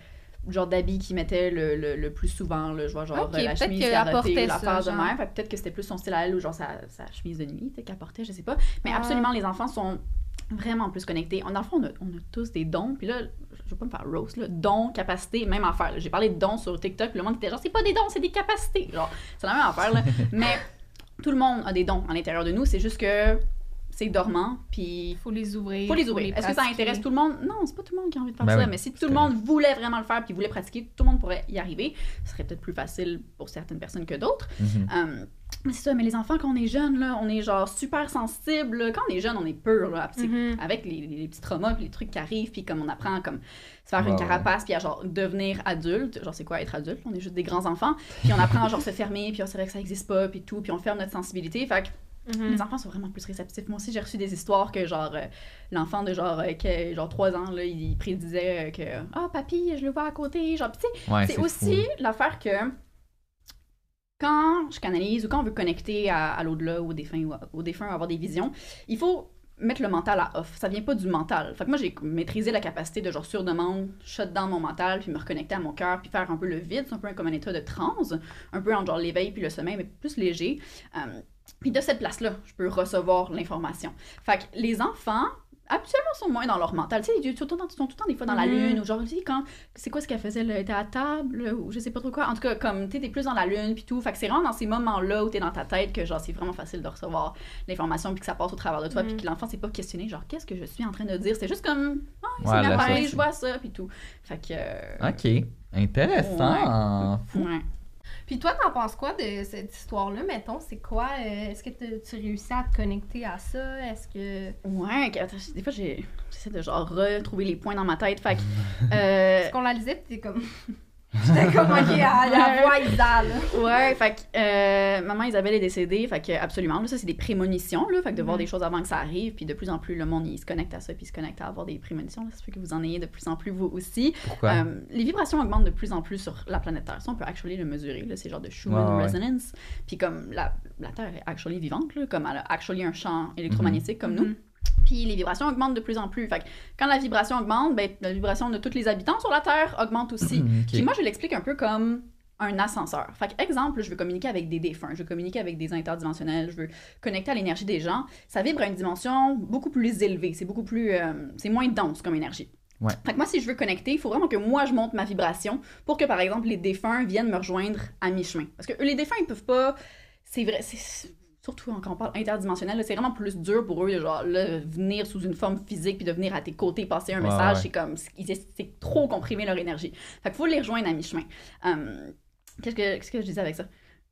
S3: genre d'habits qu'ils mettaient le, le, le plus souvent. Là. Je vois genre la
S2: peut-être
S3: chemise
S2: qu'elle apportait
S3: l'affaire de que peut-être que c'était plus son style à elle ou genre sa, sa chemise de nuit tu sais, qu'elle portait, je sais pas. Mais
S2: Ah.
S3: absolument, les enfants sont vraiment plus connectés. En enfant, on a, on a tous des dons. Puis là, je veux pas me faire roast, là. Dons, capacités, même affaire. J'ai parlé de dons sur TikTok, puis le monde était genre, c'est pas des dons, c'est des capacités. Genre, c'est la même affaire, là. <laughs> Mais tout le monde a des dons à l'intérieur de nous. C'est juste que c'est dormant, puis
S2: Il faut les ouvrir.
S3: faut les ouvrir. Est-ce que ça intéresse tout le monde? Non, c'est pas tout le monde qui a envie de faire
S1: Ben
S3: ça.
S1: oui,
S3: mais si tout le monde voulait vraiment le faire puis voulait pratiquer, tout le monde pourrait y arriver. Ce serait peut-être plus facile pour certaines personnes que d'autres.
S1: Mhm.
S3: Euh, mais c'est ça, mais les enfants, quand on est jeune, là, on est genre super sensible. Quand on est jeune, on est pur, là,
S2: Mhm.
S3: avec les, les petits traumas puis les trucs qui arrivent, puis comme on apprend à comme, se faire une carapace, puis à genre devenir adulte. Genre, c'est quoi être adulte? On est juste des grands enfants. Puis on apprend à genre se fermer, puis oh, c'est vrai que ça existe pas, puis tout, puis on ferme notre sensibilité. Fait que
S2: Mhm.
S3: les enfants sont vraiment plus réceptifs. Moi aussi, j'ai reçu des histoires que, genre, euh, l'enfant de genre, euh, qui- genre 3 ans, là, il prédisait euh, que Ah, papy, je le vois à côté. Genre, tu sais,
S1: Ouais,
S3: c'est aussi l'affaire que quand je canalise ou quand on veut connecter à, l'au-delà, au défunt, ou au défunt, avoir des visions, il faut mettre le mental à off. Ça vient pas du mental. Fait que moi, j'ai maîtrisé la capacité de genre sur demande, shut down mon mental, puis me reconnecter à mon cœur, puis faire un peu le vide. C'est un peu comme un état de transe, un peu entre genre l'éveil puis le sommeil, mais plus léger. Euh, puis de cette place-là, je peux recevoir l'information. Fait que les enfants, habituellement sont moins dans leur mental. Tu sais, ils sont tout le temps, sont tout le temps des fois dans la
S2: Mhm.
S3: lune, ou genre, tu sais, quand, c'est quoi ce qu'elle faisait, là, elle était à table, ou je sais pas trop quoi. En tout cas, comme, tu t'es plus dans la lune, puis tout. Fait que c'est vraiment dans ces moments-là où t'es dans ta tête que, genre, c'est vraiment facile de recevoir l'information, puis que ça passe au travers de toi, puis
S2: Mhm.
S3: que l'enfant s'est pas questionné, genre, qu'est-ce que je suis en train de dire? C'est juste comme, ah, il
S1: Ouais,
S3: s'est mis à
S1: là,
S3: parler,
S1: ça,
S3: je vois ça, puis tout. Fait que. euh,
S1: Ok. Intéressant. Fou.
S3: Ouais.
S2: Puis toi, t'en penses quoi de cette histoire-là, mettons? C'est quoi? euh, Est-ce que tu réussis à te connecter à ça? Est-ce que...
S3: Ouais, des fois, j'ai- j'essaie de, genre, retrouver les points dans ma tête. Fait que. euh,
S2: qu'on la lisait t'es comme... J'étais comme, ok, à la voix.
S3: Ouais, fait que euh, maman Isabelle est décédée, fait que absolument, là, ça c'est des prémonitions, là, fait que de voir
S2: Mhm.
S3: des choses avant que ça arrive, puis de plus en plus le monde il se connecte à ça, puis il se connecte à avoir des prémonitions, là, ça fait que vous en ayez de plus en plus vous aussi.
S1: Pourquoi?
S3: Euh, les vibrations augmentent de plus en plus sur la planète Terre, ça on peut actually le mesurer, là, c'est genre de Schumann
S1: Ouais, ouais.
S3: resonance, puis comme la, la Terre est actually vivante, là, comme elle a actually un champ électromagnétique comme nous. Puis les vibrations augmentent de plus en plus. Fait que quand la vibration augmente, ben, la vibration de tous les habitants sur la Terre augmente aussi. <laughs>
S1: Ok.
S3: Puis moi, je l'explique un peu comme un ascenseur. Fait que, exemple, je veux communiquer avec des défunts, je veux communiquer avec des interdimensionnels, je veux connecter à l'énergie des gens. Ça vibre à une dimension beaucoup plus élevée. C'est beaucoup plus. euh, c'est moins dense comme énergie.
S1: Ouais.
S3: Fait que moi, si je veux connecter, il faut vraiment que moi, je monte ma vibration pour que, par exemple, les défunts viennent me rejoindre à mi-chemin. Parce que eux, les défunts, ils peuvent pas. C'est vrai. c'est- Surtout quand on parle interdimensionnel, c'est vraiment plus dur pour eux de genre là, venir sous une forme physique puis de venir à tes côtés passer un
S1: Ouais,
S3: message.
S1: ouais.
S3: C'est comme c'est trop comprimer leur énergie. Fait qu'il faut les rejoindre à mi-chemin. Hum, qu'est-ce que qu'est-ce que je disais avec ça?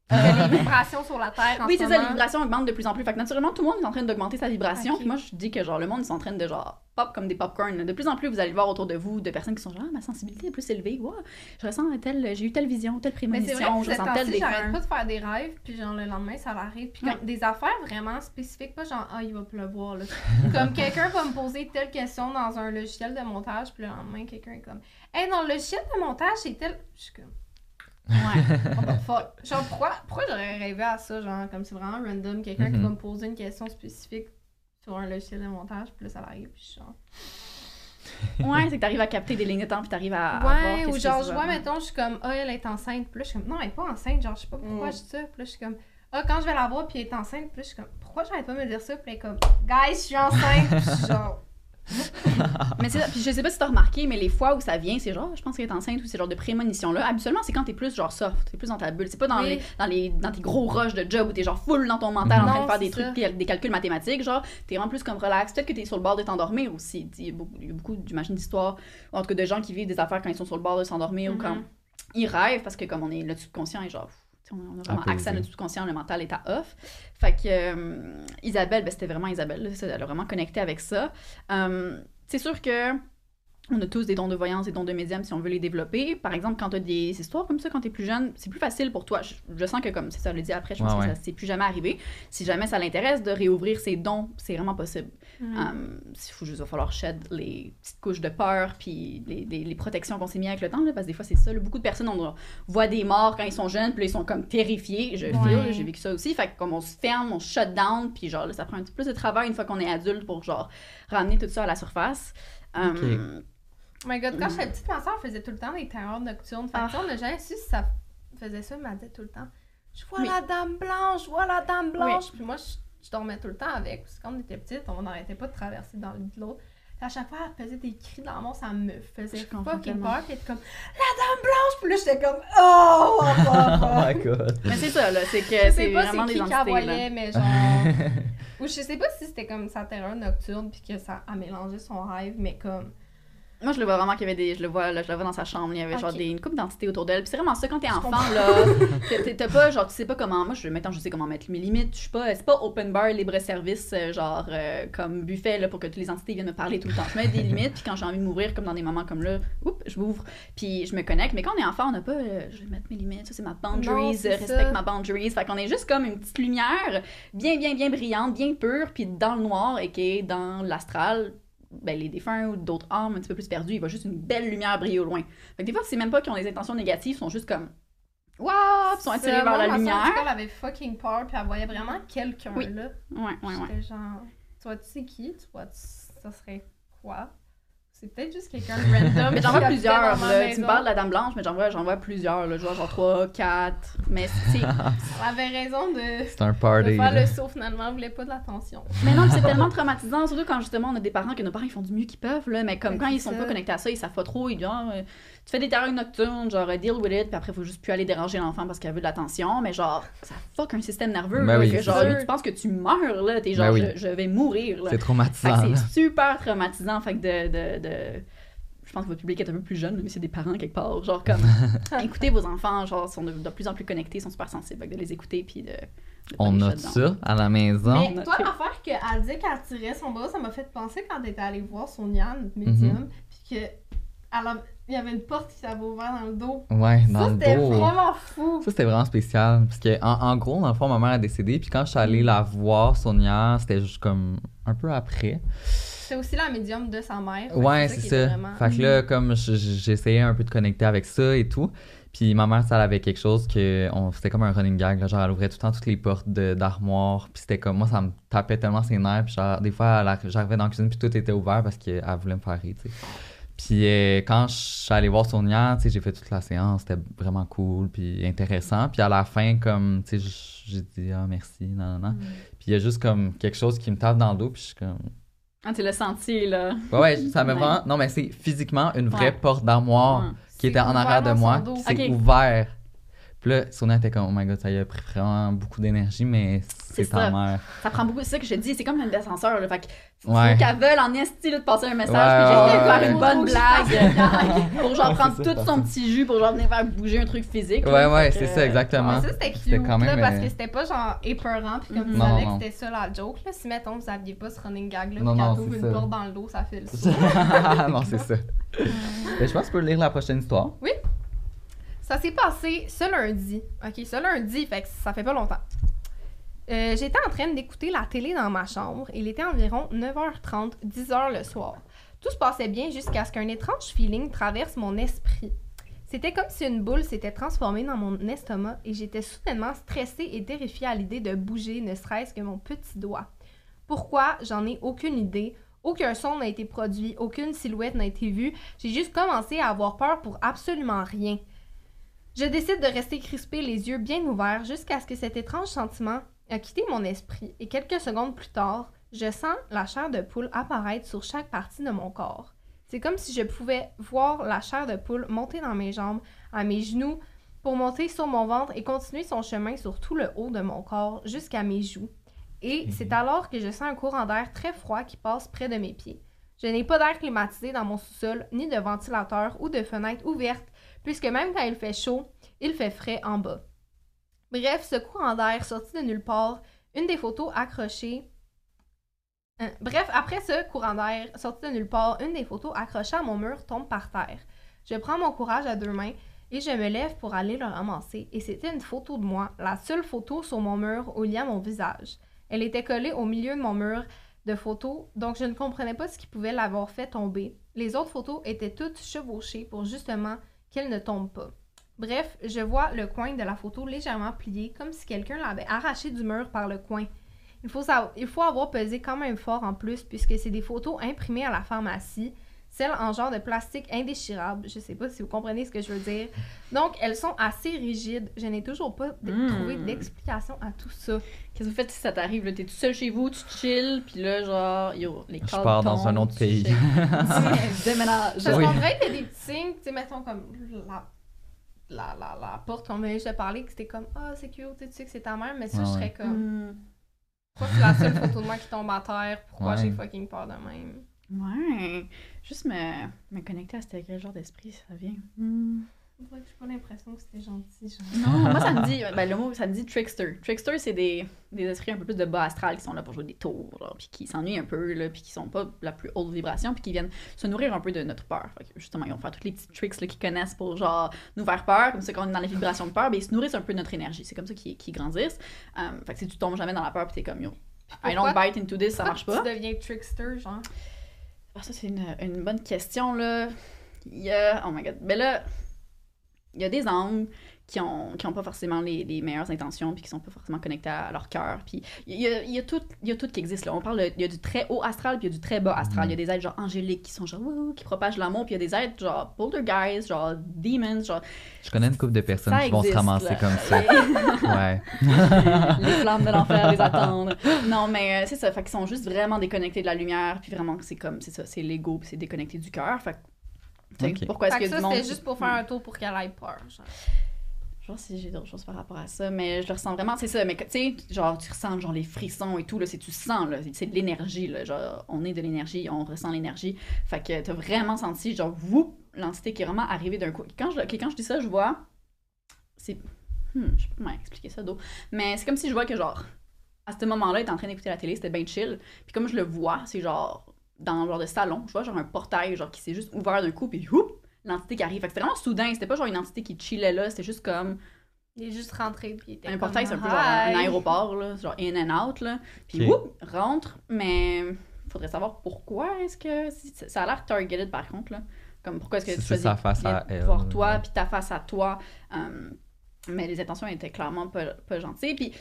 S2: Que les vibrations sur la Terre en
S3: oui,
S2: ce
S3: c'est ça, les vibrations augmentent de plus en plus. Fait que naturellement, tout le monde est en train d'augmenter sa vibration. Puis moi, je dis que genre, le monde, sont en train de genre pop comme des popcorn. De plus en plus, vous allez voir autour de vous de personnes qui sont genre, ah, ma sensibilité est plus élevée. Wow, je ressens tel, j'ai eu telle vision, telle
S2: Mais c'est
S3: prémonition,
S2: vrai
S3: je
S2: j'arrête pas de faire des rêves, puis genre le lendemain, ça l'arrive. Puis comme des affaires vraiment spécifiques, pas genre, ah, il va pleuvoir, là. <laughs> comme quelqu'un va me poser telle question dans un logiciel de montage, puis le lendemain, quelqu'un est comme, hey, dans le logiciel de montage, c'est tel. Je suis comme,
S3: Ouais. <laughs>
S2: fuck? Genre, pourquoi, pourquoi j'aurais rêvé à ça, genre, comme c'est vraiment random, quelqu'un qui
S1: Mhm.
S2: va me poser une question spécifique sur un logiciel de montage, puis là, ça l'arrive, puis je suis genre. <laughs>
S3: ouais, c'est que t'arrives à capter des lignes de temps puis t'arrives à, à voir
S2: Ouais, ou genre, je vois, mettons, je suis comme, ah, elle est enceinte. Puis là, je suis comme, non, elle est pas enceinte. Genre, je sais pas pourquoi
S3: Mm.
S2: je dis ça. Puis là, je suis comme, ah, quand je vais la voir, puis elle est enceinte. Puis là, je suis comme, pourquoi j'arrête pas de me dire ça? Puis elle est comme, guys, je suis enceinte. Puis je suis genre, <laughs>
S3: Mais c'est. Puis je sais pas si t'as remarqué, mais les fois où ça vient, c'est genre, je pense qu'elle est enceinte ou c'est genre de prémonition-là. Habituellement, c'est quand t'es plus genre soft, t'es plus dans ta bulle. C'est pas dans,
S2: Oui.
S3: les, dans, les, dans tes gros rushs de job où t'es genre full dans ton mental en train de faire des trucs, des calculs mathématiques. Genre, t'es vraiment plus comme relax. Peut-être que t'es sur le bord de t'endormir aussi. Il y a beaucoup, j'imagine, d'histoires, en tout cas de gens qui vivent des affaires quand ils sont sur le bord de s'endormir ou
S2: Mhm.
S3: quand ils rêvent parce que comme on est le subconscient est genre. On a vraiment accès à notre subconscient, le mental est à off. Fait que euh, Isabelle, ben, c'était vraiment Isabelle, là, elle a vraiment connecté avec ça. Euh, c'est sûr que on a tous des dons de voyance, des dons de médium si on veut les développer. Par exemple, quand tu as des histoires comme ça, quand tu es plus jeune, c'est plus facile pour toi. Je, je sens que, comme ça le dit après, je pense
S1: Ouais,
S3: que ça c'est plus jamais arrivé. Si jamais ça l'intéresse de réouvrir ses dons, c'est vraiment possible. Euh, il faut juste va falloir shed les petites couches de peur puis les, les- les protections qu'on s'est mis avec le temps là, parce que des fois c'est ça là. beaucoup de personnes on voit des morts quand ils sont jeunes puis là, ils sont comme terrifiés je
S2: Ouais.
S3: feel, là, j'ai vécu ça aussi fait que comme on se ferme on shut down puis genre là, ça prend un petit peu plus de travail une fois qu'on est adulte pour genre ramener tout ça à la surface Euh,
S2: oh my god, quand j'étais petite, ma soeur faisait tout le temps des terreurs nocturnes. Fait que,
S3: Ah.
S2: on n'a jamais su si ça faisait ça, mais elle disait tout le temps, je vois
S3: Oui.
S2: la dame blanche, je vois la dame blanche. Puis moi, je, je dormais tout le temps avec. Parce que quand on était petite, on n'arrêtait pas de traverser dans le lit de l'autre. À chaque fois, elle faisait des cris dans mon, ça me faisait fucking peur. Puis elle était comme, la dame blanche! Puis là, j'étais comme, oh! what the
S1: Oh
S2: fuck? <laughs>
S1: my god.
S3: mais c'est ça là c'est que
S2: Je sais
S3: c'est
S2: pas
S3: vraiment
S2: c'est qui qu'elle voyait, mais genre. <laughs> Ou je sais pas si c'était comme sa terreur nocturne, puis que ça a mélangé son rêve, mais comme.
S3: Moi, je le vois vraiment qu'il y avait des. Je le vois, là, je le vois dans sa chambre. Il y avait genre des, une couple d'entités autour d'elle. Puis c'est vraiment ça, quand t'es enfant, là. T'as pas, genre, tu sais pas comment. Moi, je, maintenant, je sais comment mettre mes limites. Je suis pas. C'est pas open bar, libre-service, euh, genre, euh, comme buffet, là, pour que toutes les entités viennent me parler tout le temps. Je mets des <laughs> limites, puis quand j'ai envie de m'ouvrir, comme dans des moments comme là, oups, je m'ouvre, puis je me connecte. Mais quand on est enfant, on n'a pas. euh, je vais mettre mes limites, ça, c'est ma boundaries,
S2: Non,
S3: respecte
S2: ça.
S3: ma boundaries. Fait qu'on est juste comme une petite lumière, bien, bien, bien brillante, bien pure, puis dans le noir, et qui est dans l'astral, ben, les défunts ou d'autres âmes un petit peu plus perdus, il va juste une belle lumière briller au loin. Fait que des fois, c'est même pas qu'ils ont des intentions négatives, ils sont juste comme Waouh! Puis ils sont attirés vers la lumière.
S2: Elle avait fucking peur, puis elle voyait vraiment quelqu'un
S3: Oui.
S2: là.
S3: Ouais, ouais, ouais.
S2: Genre. Tu vois, tu sais qui? Tu vois, tu- ça serait quoi? C'est peut-être juste quelqu'un de random. <laughs>
S3: Mais j'en vois plusieurs, là. Tu me parles de la Dame Blanche, mais j'en vois, j'en vois plusieurs, là. Genre, genre 3, 4. Mais c'est. <laughs>
S2: On avait raison de,
S1: C'est un
S2: de
S1: party.
S2: faire
S1: là.
S2: le saut finalement. On voulait pas de l'attention.
S3: mais non, mais c'est <laughs> tellement traumatisant, surtout quand justement on a des parents que nos parents ils font du mieux qu'ils peuvent, là. Mais comme
S2: Mais
S3: quand ils sont
S2: ça.
S3: pas connectés à ça, ils savent pas trop, ils disent, ah, tu fais des terreurs nocturnes, genre, euh, deal with it, puis après, faut juste plus aller déranger l'enfant parce qu'elle veut de l'attention. Mais genre, ça fuck un système nerveux,
S1: Ben
S3: là,
S1: oui,
S3: que genre, tu penses que tu meurs, là. T'es genre,
S1: Ben oui.
S3: je, je vais mourir, là.
S1: C'est traumatisant.
S3: c'est super traumatisant. Fait que de, de, de- Je pense que votre public est un peu plus jeune, mais c'est des parents quelque part. Genre comme, <laughs> écoutez vos enfants, genre, sont de, de plus en plus connectés, sont super sensibles. Fait que de les écouter, puis de...
S1: On note ça à la maison.
S2: Mais toi, l'affaire qu'elle dit qu'elle tirait son bras, ça m'a fait penser quand t'étais allée voir notre médium,
S1: Mhm.
S2: puis que elle a- il y avait une porte qui s'avait ouverte dans le dos.
S1: Ouais, dans
S2: ça,
S1: le
S2: c'était
S1: dos.
S2: vraiment fou.
S1: Ça, c'était vraiment spécial. Parce que, en, en gros, dans le fond, ma mère a décédé. Puis quand je suis allée la voir, Sonia, c'était juste comme un peu après.
S2: C'est aussi la médium de sa mère.
S1: Ouais, c'est ça.
S2: vraiment-
S1: Fait que là, comme je- je- j'essayais un peu de connecter avec ça et tout. Puis ma mère, ça, elle avait quelque chose que. C'était comme un running gag. Là, genre, elle ouvrait tout le temps toutes les portes d'armoire. Puis c'était comme. Moi, ça me tapait tellement ses nerfs. Puis genre, des fois, j'arrivais dans la cuisine. Puis tout était ouvert parce qu'elle voulait me faire rire, tu sais. Puis euh, quand je suis allée voir Sonia, j'ai fait toute la séance. C'était vraiment cool. Puis intéressant. Puis à la fin, comme. Tu sais, j'ai dit, ah, merci, non, non, non.
S3: Mm.
S1: Puis il y a juste comme quelque chose qui me tape dans le dos. Puis je suis comme.
S3: Ah, tu l'as senti, là.
S1: Ouais, ouais, ça me
S3: Ouais.
S1: vraiment. Non, mais c'est physiquement une vraie
S3: Ouais.
S1: porte d'armoire qui était en arrière de moi. qui s'est ouvert. Puis là, Sonia était comme, oh my god, ça y a pris vraiment beaucoup d'énergie, mais c'est
S3: C'est
S1: ta
S3: ça.
S1: mère.
S3: Ça prend beaucoup, c'est ça que je te dis, c'est comme un ascenseur, là. Fait que faut
S1: Ouais.
S3: qu'elle veuille en esti, de passer un message,
S1: Ouais,
S3: puis
S1: ouais,
S3: genre,
S1: ouais,
S3: faire
S1: ouais.
S3: une bonne
S2: fasse
S3: blague. pour genre prendre
S1: ça,
S3: tout
S1: ça.
S3: son petit jus, pour genre venir faire bouger un truc physique.
S1: Ouais,
S3: là.
S1: ouais, c'est ça, exactement.
S2: Ouais, ça, c'était
S1: C'était
S2: cute,
S1: quand même,
S2: là, parce
S1: euh,
S2: que c'était pas genre épeurant, puis comme tu
S1: Non,
S2: savais
S1: non.
S2: que c'était ça la joke, là. Si, mettons, vous aviez pas ce running gag, là,
S1: Non,
S2: puis qu'elle
S1: c'est
S2: une porte dans le dos, ça fait le saut. <laughs>
S1: non, c'est ça. Mais je pense que tu peux lire la prochaine histoire.
S2: Ça s'est passé ce lundi. OK, ce lundi, fait que ça fait pas longtemps. Euh, J'étais en train d'écouter la télé dans ma chambre. Il était environ 9h30, 10h le soir. Tout se passait bien jusqu'à ce qu'un étrange feeling traverse mon esprit. C'était comme si une boule s'était transformée dans mon estomac et j'étais soudainement stressée et terrifiée à l'idée de bouger, ne serait-ce que mon petit doigt. Pourquoi? J'en ai aucune idée. Aucun son n'a été produit, aucune silhouette n'a été vue. J'ai juste commencé à avoir peur pour absolument rien. Je décide de rester crispée, les yeux bien ouverts, jusqu'à ce que cet étrange sentiment a quitté mon esprit. Et quelques secondes plus tard, je sens la chair de poule apparaître sur chaque partie de mon corps. C'est comme si je pouvais voir la chair de poule monter dans mes jambes, à mes genoux, pour monter sur mon ventre et continuer son chemin sur tout le haut de mon corps jusqu'à mes joues. Et c'est alors que je sens un courant d'air très froid qui passe près de mes pieds. Je n'ai pas d'air climatisé dans mon sous-sol, ni de ventilateur ou de fenêtre ouverte, puisque même quand il fait chaud, il fait frais en bas. Bref, ce courant d'air sorti de nulle part, une des photos accrochées. Euh, bref, après ce courant d'air sorti de nulle part, une des photos accrochées à mon mur tombe par terre. Je prends mon courage à deux mains et je me lève pour aller le ramasser. Et c'était une photo de moi, la seule photo sur mon mur où il y a mon visage. Elle était collée au milieu de mon mur de photos, donc je ne comprenais pas ce qui pouvait l'avoir fait tomber. Les autres photos étaient toutes chevauchées pour justement qu'elles ne tombent pas. Bref, je vois le coin de la photo légèrement plié, comme si quelqu'un l'avait arraché du mur par le coin. Il faut avoir pesé quand même fort en plus, puisque c'est des photos imprimées à la pharmacie, celles en genre de plastique indéchirable? Je sais pas si vous comprenez ce que je veux dire. Donc, elles sont assez rigides. Je n'ai toujours pas d-
S3: Mm.
S2: trouvé d'explication à tout ça.
S3: Qu'est-ce que vous faites si ça t'arrive? là? T'es tout seul chez vous, tu chill, puis là, genre, yo, les
S1: Je pars dans
S3: tombent,
S1: un autre pays. <laughs>
S3: Déménage.
S1: Oui.
S2: dirait qu'il y a des petits signes, tu sais, mettons comme la, la, la, la porte qu'on venait juste de parler, que c'était comme Ah, c'est cute, tu sais que c'est ta mère, mais ça,
S1: Ouais,
S2: je serais comme
S3: Hmm.
S2: Pourquoi c'est la seule photo de moi qui tombe à terre? Pourquoi
S1: Ouais.
S2: j'ai fucking peur de même?
S3: Ouais. Juste me, me connecter à ce quel genre d'esprit ça vient. Hmm.
S2: Dirait que j'ai pas l'impression que c'était gentil. Genre.
S3: Non, moi ça me <laughs> dit, ben, le mot ça me dit trickster. Trickster, c'est des, des esprits un peu plus de bas astral qui sont là pour jouer des tours, puis qui s'ennuient un peu, là, puis qui sont pas la plus haute vibration, puis qui viennent se nourrir un peu de notre peur. Fait que, justement, ils vont faire tous les petits tricks là, qu'ils connaissent pour genre nous faire peur, comme ça quand on est dans les vibrations de peur, ben, ils se nourrissent un peu de notre énergie. C'est comme ça qu'ils qu'ils grandissent. Euh, fait que si tu tombes jamais dans la peur, puis t'es comme yo, I don't bite into this, ça marche pas.
S2: Tu deviens trickster, genre?
S3: Ah, ça, c'est une, une bonne question, là. Il y a... Oh my God. Mais là, il y a des angles qui ont, qui ont pas forcément les, les meilleures intentions, puis qui sont pas forcément connectés à leur cœur. Puis il y a, il y, a tout, il y a tout qui existe là. On parle, il y a du très haut astral, puis il y a du très bas astral. Il y a des êtres genre angéliques qui sont genre qui propagent l'amour, puis il y a des êtres genre poltergeist, genre demons, genre
S1: Je connais une couple de personnes
S3: ça
S1: qui vont se ramasser
S3: là.
S1: comme ça. <laughs> Ouais.
S3: les flammes de l'enfer les attendent. Non, mais euh, c'est ça. Fait qu'ils sont juste vraiment déconnectés de la lumière, puis vraiment que c'est comme, c'est ça, c'est l'ego, puis c'est déconnecté du cœur. Fait que, pourquoi est-ce
S2: que
S3: a
S2: ça,
S3: monde.
S2: c'était juste pour faire un tour pour qu'elle ait peur. genre.
S3: Pas si j'ai d'autres choses par rapport à ça, mais je le ressens vraiment. C'est ça, mais tu sais, genre, tu ressens genre les frissons et tout, là, c'est tu sens, là, c'est de l'énergie, là. Genre, on est de l'énergie, on ressent l'énergie. Fait que t'as vraiment senti, genre, vous, l'entité qui est vraiment arrivée d'un coup. Quand je, quand je dis ça, je vois. C'est. Hmm, je sais pas comment expliquer ça, d'eau. Mais c'est comme si je vois que, genre, à ce moment-là, il est en train d'écouter la télé, c'était bien chill. Puis comme je le vois, c'est genre, dans le genre de salon, je vois genre un portail, genre, qui s'est juste ouvert d'un coup, puis whoop, l'entité qui arrive. Fait que c'était vraiment soudain, c'était pas genre une entité qui chillait là, c'était juste comme.
S2: Il est juste rentré puis il était
S3: Un
S2: comme,
S3: portail, c'est un peu genre un aéroport, là, genre in and out, là. Puis,
S1: Ok.
S3: whoop, rentre, mais faudrait savoir pourquoi est-ce que. Ça a l'air targeted, par contre, là. Comme pourquoi est-ce que
S1: C'est-
S3: tu
S1: sa face à elle,
S3: voir toi, puis ta face à toi. euh, mais les intentions étaient clairement pas, pas gentilles. Puis,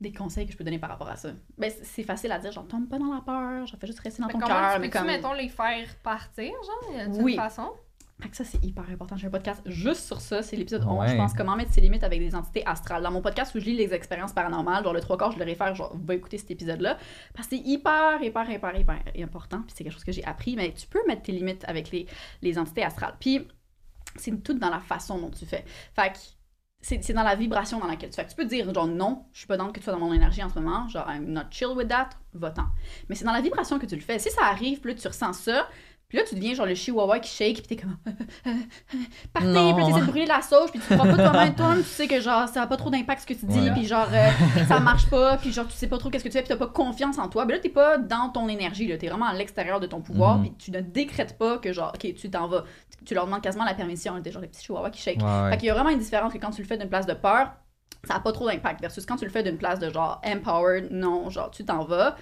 S3: des conseils que je peux donner par rapport à ça. Ben, c'est- facile à dire, genre, tombe pas dans la peur, genre, fais juste rester dans
S2: Fait
S3: ton
S2: comment
S3: cœur,
S2: tu
S3: mais comme.
S2: mettons, les faire partir, genre, a
S3: Oui.
S2: façon?
S3: Fait que ça, c'est hyper important. J'ai un podcast juste sur ça. C'est l'épisode 11,
S1: Ouais.
S3: je pense, comment mettre ses limites avec des entités astrales. Dans mon podcast où je lis les expériences paranormales, genre le trois quarts, je le réfère, genre, va écouter cet épisode-là. Parce que c'est hyper, hyper, hyper, hyper important. Puis c'est quelque chose que j'ai appris. Mais tu peux mettre tes limites avec les, les entités astrales. Puis c'est tout dans la façon dont tu fais. Fait que c'est dans la vibration dans laquelle tu fais. Tu peux dire, genre, non, je suis pas dans que tu sois dans mon énergie en ce moment, genre, I'm not chill with that, va-t'en. Mais c'est dans la vibration que tu le fais. Si ça arrive, là, tu ressens ça, puis là, tu deviens genre le chihuahua qui shake, puis t'es comme. <laughs> Partez,
S1: Non.
S3: puis tu essaies de brûler la sauce, puis tu crois pas toi-même, toi tu sais que genre, ça a pas trop d'impact ce que tu dis,
S1: Ouais.
S3: puis genre, euh, ça marche pas, puis genre, tu sais pas trop qu'est-ce que tu fais, puis t'as pas confiance en toi. Mais là, t'es pas dans ton énergie, là, t'es vraiment à l'extérieur de ton pouvoir,
S1: Mhm.
S3: puis tu ne décrètes pas que genre, ok, tu t'en vas. Tu leur demandes quasiment la permission, des genre les petits chihuahuas qui shake.
S1: Ouais, ouais.
S3: Fait qu'il y a vraiment une différence que quand tu le fais d'une place de peur, ça a pas trop d'impact versus quand tu le fais d'une place de genre empowered, non, genre tu t'en vas,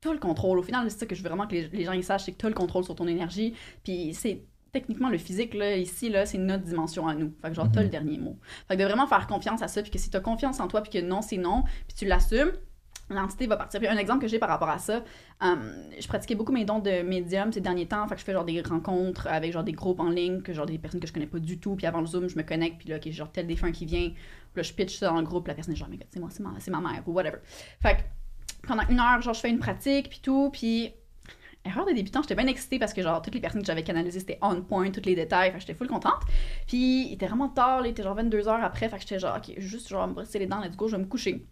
S3: t'as le contrôle. Au final, c'est ça que je veux vraiment que les, les gens ils sachent, c'est que t'as le contrôle sur ton énergie, puis c'est techniquement le physique là ici là c'est notre dimension à nous fait que genre t'as
S1: Mhm.
S3: le dernier mot fait que de vraiment faire confiance à ça puis que si t'as confiance en toi puis que non c'est non puis tu l'assumes l'entité va partir. Puis un exemple que j'ai par rapport à ça, euh, je pratiquais beaucoup mes dons de médium ces derniers temps. Fait que je fais genre des rencontres avec genre des groupes en ligne, que genre des personnes que je connais pas du tout. Puis avant le Zoom, je me connecte, puis là, ok, genre tel défunt qui vient. Puis là, je pitch ça dans le groupe, la personne est genre, mais gars, c'est moi, c'est ma, c'est ma mère, ou whatever. Fait que pendant une heure, genre, je fais une pratique, puis tout, puis. Erreur de débutant, j'étais bien excitée parce que genre toutes les personnes que j'avais canalisées c'était on point, tous les détails, j'étais full contente. Puis il était vraiment tard, il était genre 22 heures après, fait que j'étais genre ok, juste genre me brosser les dents, let's go, je vais me coucher.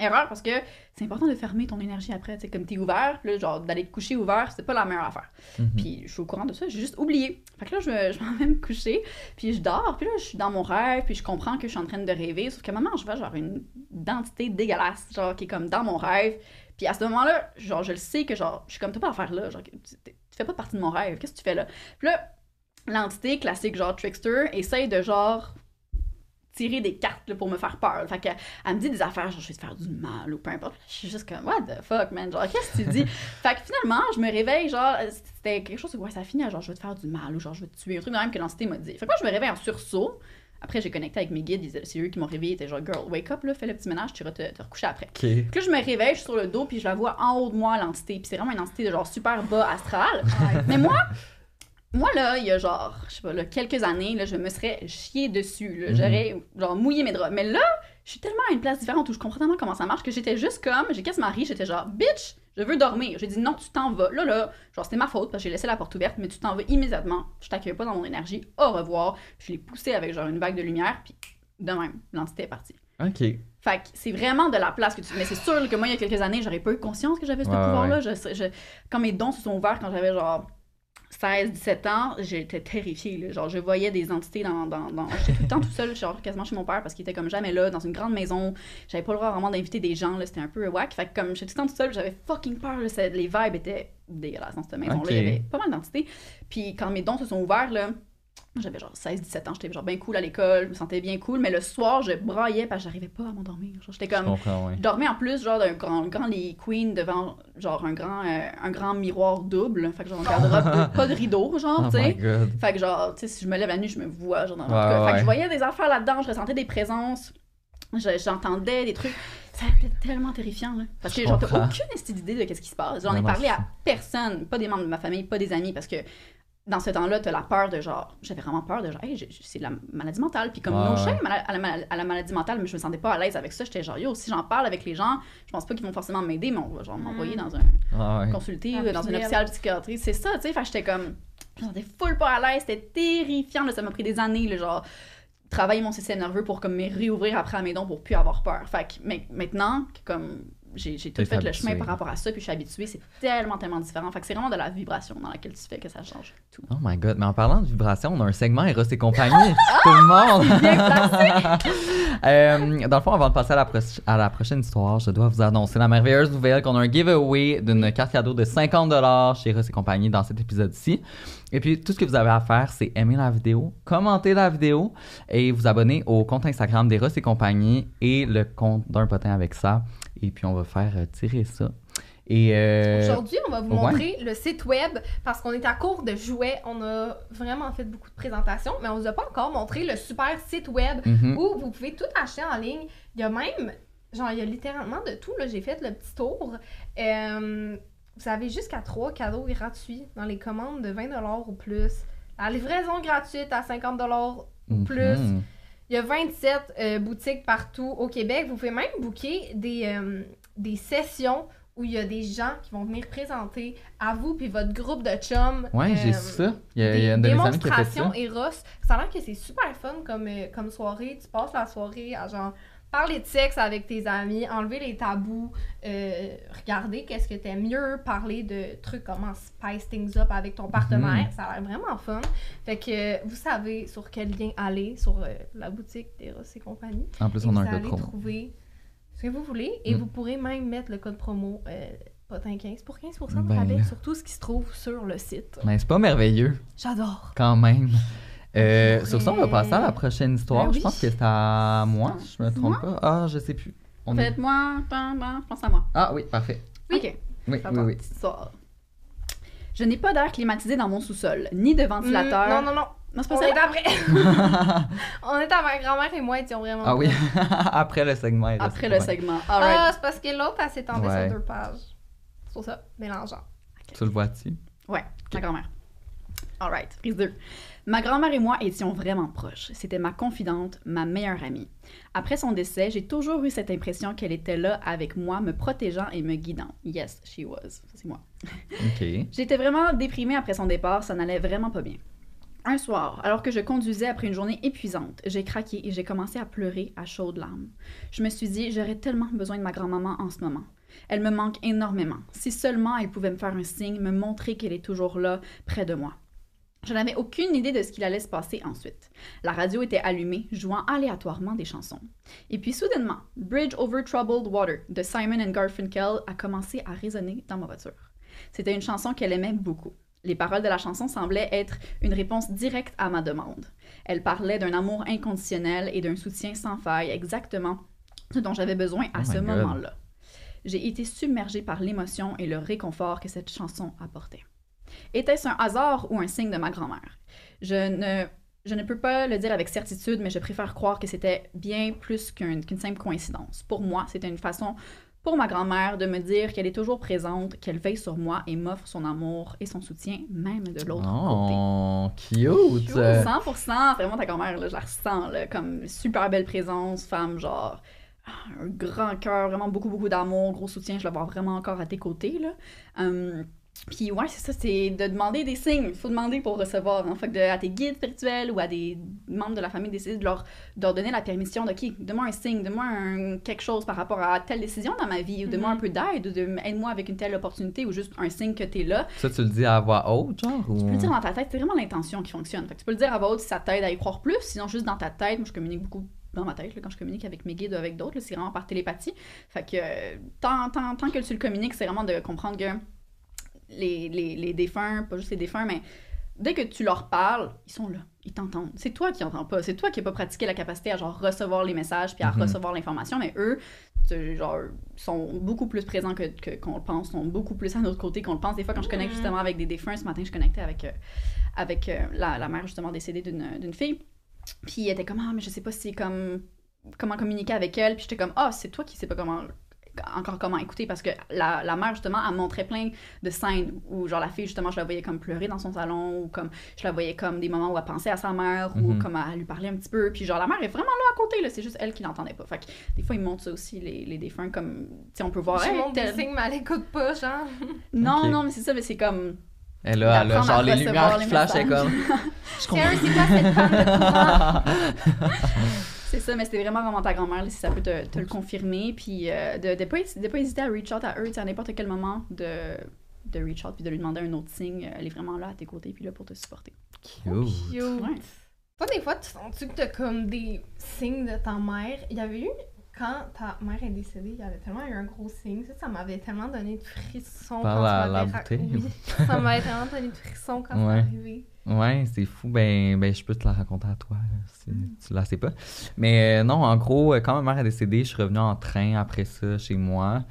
S3: Erreur parce que c'est important de fermer ton énergie après, tu sais, comme t'es ouvert, là, genre d'aller te coucher ouvert, c'est pas la meilleure affaire.
S1: Mhm.
S3: Puis je suis au courant de ça, j'ai juste oublié. Fait que là, je, je m'en vais me coucher, puis je dors, puis là, je suis dans mon rêve, puis je comprends que je suis en train de rêver, sauf qu'à un moment, je vois genre une identité dégueulasse, genre qui est comme dans mon rêve. Puis à ce moment-là, genre, je le sais que genre, je suis comme, t'as pas à faire là, genre, tu, tu fais pas partie de mon rêve, qu'est-ce que tu fais là? Puis là, l'entité classique, genre Trickster, essaye de genre tirer des cartes là, pour me faire peur. Fait qu'elle elle me dit des affaires, genre je vais te faire du mal ou peu importe. Je suis juste comme, what the fuck, man? Genre, qu'est-ce que tu dis? <laughs> fait que finalement, je me réveille, genre, c'était quelque chose, ouais, ça finit genre, je vais te faire du mal ou genre, je vais te tuer, un truc de même que l'entité m'a dit. Fait que moi, je me réveille en sursaut. Après, j'ai connecté avec mes guides, c'est eux qui m'ont réveillé, ils genre, girl, wake up, là, fais le petit ménage, tu iras te, te recoucher après.
S1: Ok.
S3: Puis là, je me réveille, je suis sur le dos, puis je la vois en haut de moi, l'entité. Puis c'est vraiment une entité de genre super bas astral. <laughs> Mais moi, moi là, il y a genre, je sais pas, là, quelques années, là, je me serais chié dessus. là.
S1: Mhm.
S3: J'aurais genre mouillé mes draps. Mais là, je suis tellement à une place différente où je comprends tellement comment ça marche que j'étais juste comme, j'ai quasiment ri, j'étais genre, bitch, je veux dormir. J'ai dit non, tu t'en vas. Là, là, genre, c'était ma faute parce que j'ai laissé la porte ouverte, mais tu t'en vas immédiatement. Je t'accueille pas dans mon énergie. Au revoir. Je l'ai poussé avec genre une vague de lumière, puis de même, l'entité est partie.
S1: Ok.
S3: Fait que c'est vraiment de la place que tu. Mais c'est sûr que moi, il y a quelques années, j'aurais pas eu conscience que j'avais ce
S1: Ouais, ouais,
S3: pouvoir-là. Je, je- Quand mes dons se sont ouverts, quand j'avais genre 16, 17 ans, j'étais terrifiée. là. Genre, je voyais des entités dans. dans, dans... J'étais tout le temps tout seul, genre quasiment chez mon père parce qu'il était comme jamais là, dans une grande maison. J'avais pas le droit vraiment d'inviter des gens, là. C'était un peu whack. Fait que comme j'étais tout le temps tout seul, j'avais fucking peur. là. Les vibes étaient dégueulasses dans cette maison-là. Il y avait pas mal d'entités. Puis quand mes dons se sont ouverts, là J'avais genre 16-17 ans, j'étais genre bien cool à l'école, je me sentais bien cool, mais le soir, je braillais parce que j'arrivais pas à m'endormir. J'étais comme. Je dormais en plus, genre, d'un grand, grand lit queen devant, genre, un grand, euh, un grand miroir double. Fait que, genre, un garde-robe, <laughs> pas de rideau, genre,
S1: Oh
S3: tu sais. Fait que, genre, tu sais, si je me lève la nuit, je me vois, genre, dans
S1: Ouais,
S3: cas. Fait
S1: ouais.
S3: que je voyais des affaires là-dedans, je ressentais des présences, je- j'entendais des trucs. Ça était tellement terrifiant, là. Parce que,
S1: Je
S3: genre, t'as aucune d'idée de qu'est-ce qui se passe. J'en ai parlé à personne, pas des membres de ma famille, pas des amis, parce que dans ce temps-là, t'as la peur de genre, j'avais vraiment peur de genre, hey, c'est de la maladie mentale. Puis comme
S1: Ouais,
S3: no
S1: ouais.
S3: shame à la, à la mal- à la maladie mentale, mais je me sentais pas à l'aise avec ça. J'étais genre, yo, si j'en parle avec les gens, je pense pas qu'ils vont forcément m'aider, mais on va genre m'envoyer dans un
S1: Ah ouais.
S3: consulter
S2: Un
S3: euh, dans un
S2: PL.
S3: hôpital psychiatrique. C'est ça, tu sais. Fait que j'étais comme, je me sentais full pas à l'aise. C'était terrifiant. Là, ça m'a pris des années, là, genre, travailler mon système nerveux pour comme me réouvrir après à mes dons pour plus avoir peur. Fait que mais- maintenant, que, comme j'ai tout fait le chemin par rapport à ça, puis je suis habituée, c'est tellement, tellement différent. Fait que c'est vraiment de la vibration dans laquelle tu fais que ça change tout.
S1: Oh my god, mais en parlant de vibration, on a un segment Eros et compagnie. <laughs> Tout le monde! <laughs> Euh, dans le fond, avant de passer à la, à la prochaine histoire, je dois vous annoncer la merveilleuse nouvelle qu'on a un giveaway d'une carte cadeau de 50$ chez Eros et compagnie dans cet épisode-ci. Et puis, tout ce que vous avez à faire, c'est aimer la vidéo, commenter la vidéo et vous abonner au compte Instagram d'Eros et compagnie et le compte d'un potin avec ça. Et puis, on va faire euh, tirer ça. Et euh,
S2: Aujourd'hui, on va vous
S1: ouais.
S2: montrer le site web parce qu'on est à court de jouets. On a vraiment fait beaucoup de présentations, mais on vous a pas encore montré le super site web
S1: mhm.
S2: où vous pouvez tout acheter en ligne. Il y a même, genre, il y a littéralement de tout. J'ai fait le petit tour. Euh, vous avez jusqu'à trois cadeaux gratuits dans les commandes de 20$ ou plus. La livraison gratuite à 50$ ou plus.
S1: Mhm.
S2: Il y a 27 euh, boutiques partout au Québec. Vous pouvez même booker des, euh, des sessions où il y a des gens qui vont venir présenter à vous puis votre groupe de chums.
S1: Ouais, j'ai
S2: euh,
S1: ça. Il y a,
S2: des
S1: il y a une
S2: démonstrations
S1: ça.
S2: Eros. Ça a l'air que c'est super fun comme, comme soirée. Tu passes la soirée à genre parler de sexe avec tes amis, enlever les tabous, euh, regarder qu'est-ce que t'aimes mieux, parler de trucs comment spice things up avec ton partenaire.
S1: Mhm.
S2: Ça a l'air vraiment fun. Fait que euh, vous savez sur quel lien aller sur euh, la boutique d'Eros et compagnie.
S1: En plus,
S2: Et
S1: on a un code promo.
S2: trouver ce que vous voulez et
S1: Mm.
S2: vous pourrez même mettre le code promo euh, potin15 pour 15% de
S1: Ben
S2: rabais sur tout ce qui se trouve sur le site.
S1: Mais c'est pas merveilleux,
S2: J'adore.
S1: quand même. Euh, sur ça, on va passer à la prochaine histoire.
S2: Ben
S1: Je
S2: oui.
S1: pense que c'est à moi, je me trompe
S3: Moi?
S1: pas. Ah, je sais plus. On
S3: Faites-moi, ben, ben, je pense à moi.
S1: Ah oui, parfait.
S3: Ok.
S1: Oui,
S3: Ça
S1: oui, oui.
S3: petite histoire. Je n'ai pas d'air climatisé dans mon sous-sol, ni de ventilateur.
S2: Mm, non, non, non.
S3: Non, c'est pas
S2: On
S3: ça.
S2: est après. <laughs> on est à ma grand-mère et moi étions vraiment.
S1: Ah oui, <laughs> après le segment.
S3: Après le segment.
S2: Ah, c'est parce que l'autre, elle s'étendait
S1: Ouais.
S2: sur deux pages. C'est pour ça, mélangeant.
S1: Tu le vois-tu?
S3: Ouais, ma grand-mère. Alright, prise 2. Ma grand-mère et moi étions vraiment proches. C'était ma confidente, ma meilleure amie. Après son décès, j'ai toujours eu cette impression qu'elle était là avec moi, me protégeant et me guidant. Yes, she was. C'est moi.
S1: Ok. <laughs>
S3: J'étais vraiment déprimée après son départ, ça n'allait vraiment pas bien. Un soir, alors que je conduisais après une journée épuisante, j'ai craqué et j'ai commencé à pleurer à chaudes larmes. Je me suis dit, j'aurais tellement besoin de ma grand-maman en ce moment. Elle me manque énormément. Si seulement elle pouvait me faire un signe, me montrer qu'elle est toujours là, près de moi. Je n'avais aucune idée de ce qu'il allait se passer ensuite. La radio était allumée, jouant aléatoirement des chansons. Et puis soudainement, Bridge Over Troubled Water de Simon and Garfunkel a commencé à résonner dans ma voiture. C'était une chanson qu'elle aimait beaucoup. Les paroles de la chanson semblaient être une réponse directe à ma demande. Elle parlait d'un amour inconditionnel et d'un soutien sans faille, exactement ce dont j'avais besoin à
S1: Oh
S3: ce moment-là. J'ai été submergée par l'émotion et le réconfort que cette chanson apportait. Était-ce un hasard ou un signe de ma grand-mère? Je ne, je ne peux pas le dire avec certitude, mais je préfère croire que c'était bien plus qu'une qu'une simple coïncidence. Pour moi, c'était une façon pour ma grand-mère de me dire qu'elle est toujours présente, qu'elle veille sur moi et m'offre son amour et son soutien, même de l'autre côté.
S1: Oh, cute!
S3: 100%, c'est vraiment ta grand-mère, je la ressens, là, comme super belle présence, femme, genre, un grand cœur, vraiment beaucoup, beaucoup d'amour, gros soutien, je la vois vraiment encore à tes côtés, là. Hum, puis ouais, c'est ça, c'est de demander des signes. Il faut demander pour recevoir. En fait, de, à tes guides spirituels ou à des membres de la famille, d'essayer de leur, de leur donner la permission de, OK, donne-moi un signe, donne-moi un- quelque chose par rapport à telle décision dans ma vie, ou donne-moi un peu d'aide, ou de, aide-moi avec une telle opportunité, ou juste un signe que t'es là.
S1: Ça, tu le dis à voix haute, genre? Ou...
S3: Tu peux le dire dans ta tête, c'est vraiment l'intention qui fonctionne. Fait que tu peux le dire à voix haute si ça t'aide à y croire plus, sinon juste dans ta tête. Moi, je communique beaucoup dans ma tête là, quand je communique avec mes guides ou avec d'autres, c'est vraiment par télépathie. Fait que euh, tant, tant, tant que tu le communiques, c'est vraiment de comprendre que les, les, les défunts, pas juste les défunts, mais dès que tu leur parles, ils sont là, ils t'entendent. C'est toi qui entends pas, c'est toi qui n'as pas pratiqué la capacité à genre recevoir les messages puis à
S1: Mhm.
S3: recevoir l'information, mais eux, genre, sont beaucoup plus présents que que- qu'on le pense, sont beaucoup plus à notre côté qu'on le pense. Des fois, quand je connecte justement avec des défunts, ce matin, je connectais avec, euh, avec euh, la, la mère justement décédée d'une d'une fille, puis elle était comme ah mais je sais pas si c'est comme comment communiquer avec elle, puis j'étais comme ah c'est toi qui sais pas comment encore comment écouter parce que la, la mère justement elle montrait plein de scènes où genre la fille justement je la voyais comme pleurer dans son salon ou comme je la voyais comme des moments où elle pensait à sa mère ou
S1: Mhm.
S3: comme elle lui parlait un petit peu puis genre la mère est vraiment là à côté là c'est juste elle qui l'entendait pas fait que des fois ils montrent ça aussi les, les défunts comme tu sais on peut voir hey,
S2: signes, mais elle écoute pas, genre. <laughs>
S3: non non mais c'est ça mais c'est comme
S1: Et là, elle a genre les lumières qui flashent, elle comme. <laughs> Je comprends.
S2: C'est quoi cette femme de courant? <laughs>
S3: C'est ça, mais c'était vraiment vraiment ta grand-mère, si ça peut te, te le confirmer. Puis euh, de ne pas, de pas hésiter à reach out à eux, tu sais, à n'importe quel moment, de, de reach out puis de lui demander un autre signe. Elle est vraiment là à tes côtés, puis là pour te supporter.
S1: Cute.
S2: Cute.
S3: Ouais.
S2: Toi, des fois, tu sens-tu que t'as comme des signes de ta mère? Il y avait eu, quand ta mère est décédée, il y avait tellement eu un gros signe. Ça, ça m'avait tellement donné de frissons
S1: Par
S2: quand
S1: la- la bouteille?
S2: Oui, <laughs> ça m'avait tellement donné de frissons quand
S1: Ouais.
S2: c'est arrivé.
S1: Ouais, c'est fou. Ben, ben, je peux te la raconter à toi, si
S3: Mm.
S1: tu la sais pas. Mais euh, non, en gros, euh, quand ma mère est décédée, je suis revenu en train après ça chez moi.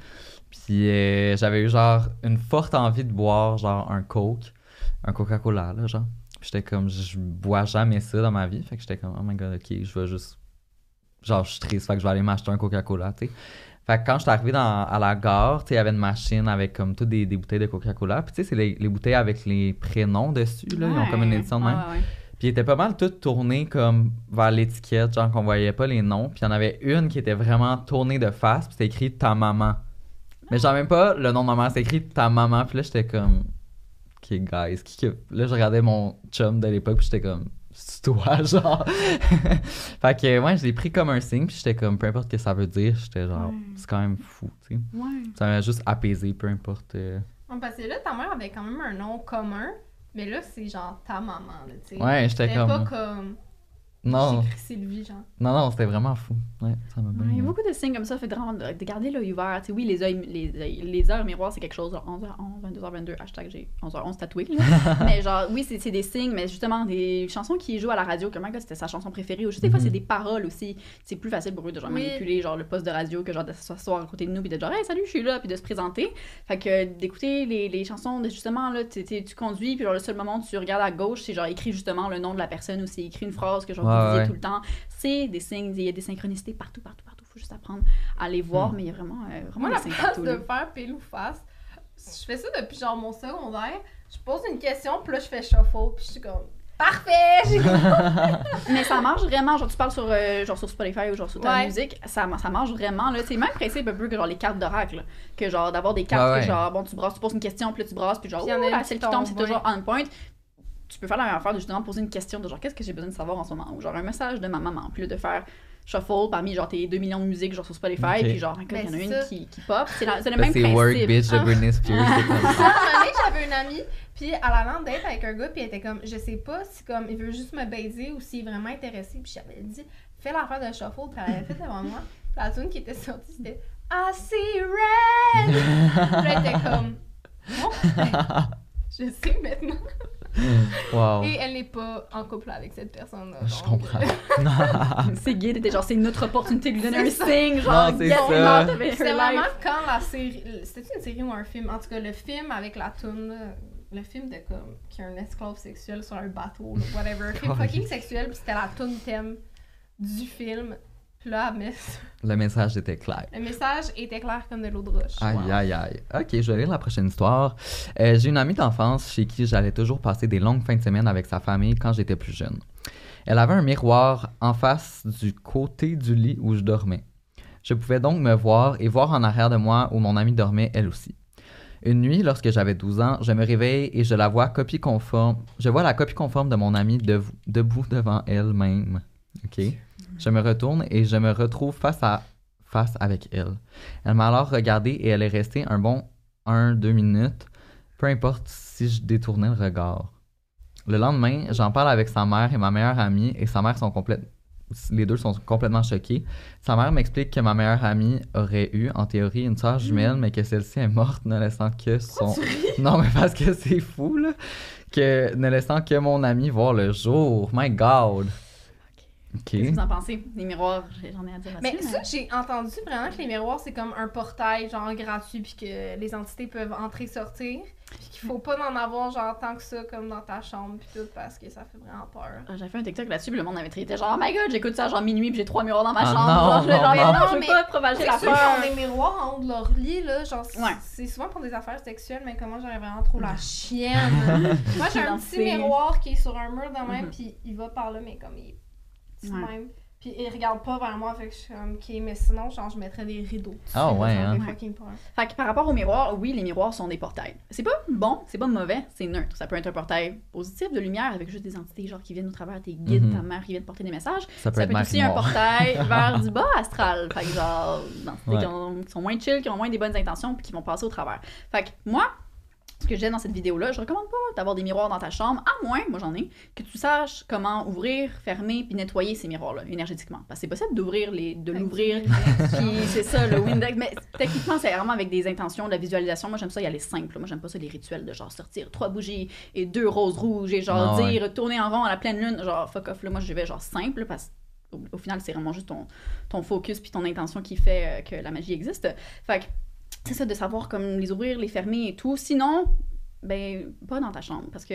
S1: Puis euh, j'avais eu genre une forte envie de boire genre un Coke, un Coca-Cola, là, genre. J'étais comme, je je bois jamais ça dans ma vie. Fait que j'étais comme, oh my god, ok, je vais juste. Genre, je suis triste, fait que je vais aller m'acheter un Coca-Cola, tu sais. Fait que quand je suis arrivé dans, à la gare, il y avait une machine avec comme toutes des, des bouteilles de Coca-Cola. Puis tu sais, c'est les, les bouteilles avec les prénoms dessus, là. Ils ont comme une édition de même.
S3: ouais, ouais.
S1: Puis ils étaient pas mal toutes tournées comme vers l'étiquette, genre qu'on voyait pas les noms. Puis il y en avait une qui était vraiment tournée de face, puis c'était écrit ta maman. Mais genre même pas le nom de ma mère, c'était écrit ta maman. Puis là j'étais comme, ok guys, qui que... Là je regardais mon chum de l'époque, puis j'étais comme, c'est toi, <laughs> genre. fait que ouais, je l'ai pris comme un signe, puis j'étais comme, peu importe ce que ça veut dire, j'étais genre,
S3: Ouais.
S1: c'est quand même fou, tu sais.
S3: Ouais.
S1: Ça m'a juste apaisé, peu importe. euh.
S2: Ouais, parce que là, ta mère avait quand même un nom commun, mais là, c'est genre ta maman, tu sais.
S1: Ouais, j'étais comme.
S2: pas comme.
S1: Non,
S2: Sylvie, genre.
S1: non, non, c'était vraiment fou. Ouais, ça m'a bien.
S3: il y a beaucoup de signes comme ça, fait vraiment de, de garder l'œil ouvert. Tu sais, oui, les, œils, les, les heures miroirs, c'est quelque chose, genre 11h11, 22h22, hashtag j'ai 11h11 tatoué. <laughs> mais genre, oui, c'est c'est des signes, mais justement, des chansons qui jouent à la radio, God, c'était sa chanson préférée. Ou juste des fois,
S1: Mhm.
S3: c'est des paroles aussi. C'est plus facile pour eux de genre
S2: Oui.
S3: manipuler genre le poste de radio que genre de s'asseoir à côté de nous puis de genre, hey, salut, je suis là, puis de se présenter. Fait que d'écouter les, les chansons, de, justement, là, tu tu- tu conduis, puis genre le seul moment où tu regardes à gauche, c'est genre écrit justement le nom de la personne ou c'est écrit une phrase que genre
S1: Ouais,
S3: disiez
S1: ouais.
S3: tout le temps. C'est des signes, il y a des synchronicités partout, partout, partout. Faut juste apprendre à les voir,
S1: Hmm.
S3: mais il y a vraiment, euh, vraiment
S2: Moi,
S3: des
S2: la place
S3: partout.
S2: de
S3: là.
S2: faire pile ou face, je fais ça depuis genre mon secondaire. Je pose une question, puis là, je fais shuffle, puis je suis comme. Parfait! <laughs>
S3: Mais ça marche vraiment, genre tu parles sur, euh, genre sur Spotify ou genre sur ta
S2: Ouais.
S3: musique, ça, ça marche vraiment. là. C'est le même principe un peu que genre les cartes d'oracle. Que genre d'avoir des cartes
S1: Ouais,
S3: que
S1: ouais.
S3: genre, bon, tu brasses, tu poses une question, puis là tu brasses, puis genre,
S2: Puis il
S3: celle qui tombe, c'est toujours on point. Tu peux faire la même affaire de justement poser une question de genre, qu'est-ce que j'ai besoin de savoir en ce moment? Ou genre un message de ma maman. Puis là de faire shuffle parmi genre tes 2 millions de musiques genre sur Spotify,
S1: Ok.
S3: puis genre, il y en
S2: Ben,
S3: a
S2: c'est
S3: une
S2: ça.
S3: qui, qui pop. C'est la- c'est le
S1: Ça,
S3: même
S1: c'est
S3: principe.
S1: Work Bitch de
S2: Ah.
S1: Britney Spears. <laughs>
S2: donné, j'avais une amie, puis elle allait en date avec un gars, puis elle était comme, je sais pas si comme il veut juste me baiser ou s'il est vraiment intéressé, puis j'avais dit, fais l'affaire de shuffle, puis elle avait fait devant moi. Puis la tune qui était sortie, c'était I see red! Puis là, elle était comme, <laughs> non, ben, <laughs> je sais maintenant. <laughs>
S1: Wow.
S2: Et elle n'est pas en couple avec cette personne-là.
S1: Je
S2: donc,
S1: comprends.
S2: euh,
S3: C'est gay, t'étais genre, c'est notre opportunité de lui donner un
S2: ça.
S3: signe, genre,
S1: Non, c'est ça.
S2: vraiment quand la série. C'était une série ou un film? En tout cas, le film avec la toune, le film de comme. qui a un esclave sexuel sur un bateau, whatever. Un film <laughs> fucking sexuel, puis c'était la toune thème du film. Puis là, mais
S1: Le message était clair.
S2: le message était clair comme de l'eau de roche.
S1: Aïe,
S2: Wow.
S1: aïe, aïe. Ok, je vais lire la prochaine histoire. Euh, j'ai une amie d'enfance chez qui j'allais toujours passer des longues fins de semaine avec sa famille quand j'étais plus jeune. Elle avait un miroir en face du côté du lit où je dormais. Je pouvais donc me voir et voir en arrière de moi où mon amie dormait elle aussi. Une nuit, lorsque j'avais 12 ans, je me réveille et je la vois copie conforme. Je vois la copie conforme de mon amie debout devant elle-même. Ok? Je me retourne et je me retrouve face à face avec elle. Elle m'a alors regardé et elle est restée un bon 1-2 minutes, peu importe si je détournais le regard. Le lendemain, j'en parle avec sa mère et ma meilleure amie et sa mère sont complètes les deux sont complètement choqués. Sa mère m'explique que ma meilleure amie aurait eu, en théorie, une sœur jumelle, mais que celle-ci est morte, ne laissant que son. Non, mais parce que c'est fou, là. Que ne laissant que mon ami voir le jour. My God.
S3: Qu'est-ce que vous en pensez? Les miroirs, j'en ai à dire
S2: Mais ça, j'ai entendu vraiment que les miroirs, c'est comme un portail, genre, gratuit, puis que les entités peuvent entrer, sortir. Puis qu'il faut pas en avoir, genre, tant que ça, comme dans ta chambre, puis tout, parce que ça fait vraiment peur.
S3: Euh, J'avais fait un TikTok là-dessus, puis le monde avait traité genre, oh my god, j'écoute ça genre minuit, puis j'ai trois miroirs dans ma
S1: Ah
S3: chambre.
S1: non,
S3: genre,
S1: non,
S3: genre,
S1: non.
S3: non, je veux
S2: Mais
S3: pas propager
S2: C'est
S3: la
S2: ceux qui
S3: peur.
S2: ont des miroirs en haut de leur lit, là, genre, c'est-
S3: Ouais.
S2: c'est souvent pour des affaires sexuelles, mais comment j'aurais vraiment trop la chienne. <laughs> Moi, j'ai un petit miroir qui est sur un mur de même,
S3: Mhm.
S2: puis il va par là, mais comme il est petit de
S3: Ouais.
S2: même. Puis il regarde pas vers moi, fait que je suis comme, ok, mais sinon, genre, je mettrais des rideaux.
S1: Ah ouais, hein.
S2: peur.
S3: Fait que par rapport aux miroirs, oui, les miroirs sont des portails. C'est pas bon, c'est pas mauvais, c'est neutre. Ça peut être un portail positif de lumière avec juste des entités genre qui viennent au travers tes guides,
S1: Mhm.
S3: ta mère qui viennent te porter des messages.
S1: Ça peut
S3: Ça
S1: être
S3: peut être aussi un portail <laughs> vers du bas astral. Fait que genre,
S1: Ouais.
S3: qui, ont- qui sont moins chill, qui ont moins des bonnes intentions, puis qui vont passer au travers. Fait que moi, ce que j'ai dans cette vidéo-là, je recommande pas d'avoir des miroirs dans ta chambre, à moins, moi j'en ai, que tu saches comment ouvrir, fermer, puis nettoyer ces miroirs-là énergétiquement. Parce que c'est possible d'ouvrir les, de l'ouvrir, <laughs> puis c'est ça, le Windex. Mais techniquement, c'est vraiment avec des intentions, de la visualisation. Moi, j'aime ça y aller simple. Moi, j'aime pas ça les rituels de genre sortir trois bougies et deux roses rouges et genre
S1: Ah ouais.
S3: dire tourner en rond à la pleine lune. Genre, fuck off, là. Moi, je vais genre simple parce qu'au au final, c'est vraiment juste ton, ton focus puis ton intention qui fait euh, que la magie existe. Fait que c'est ça de savoir comme les ouvrir, les fermer et tout. Sinon, ben, pas dans ta chambre. Parce que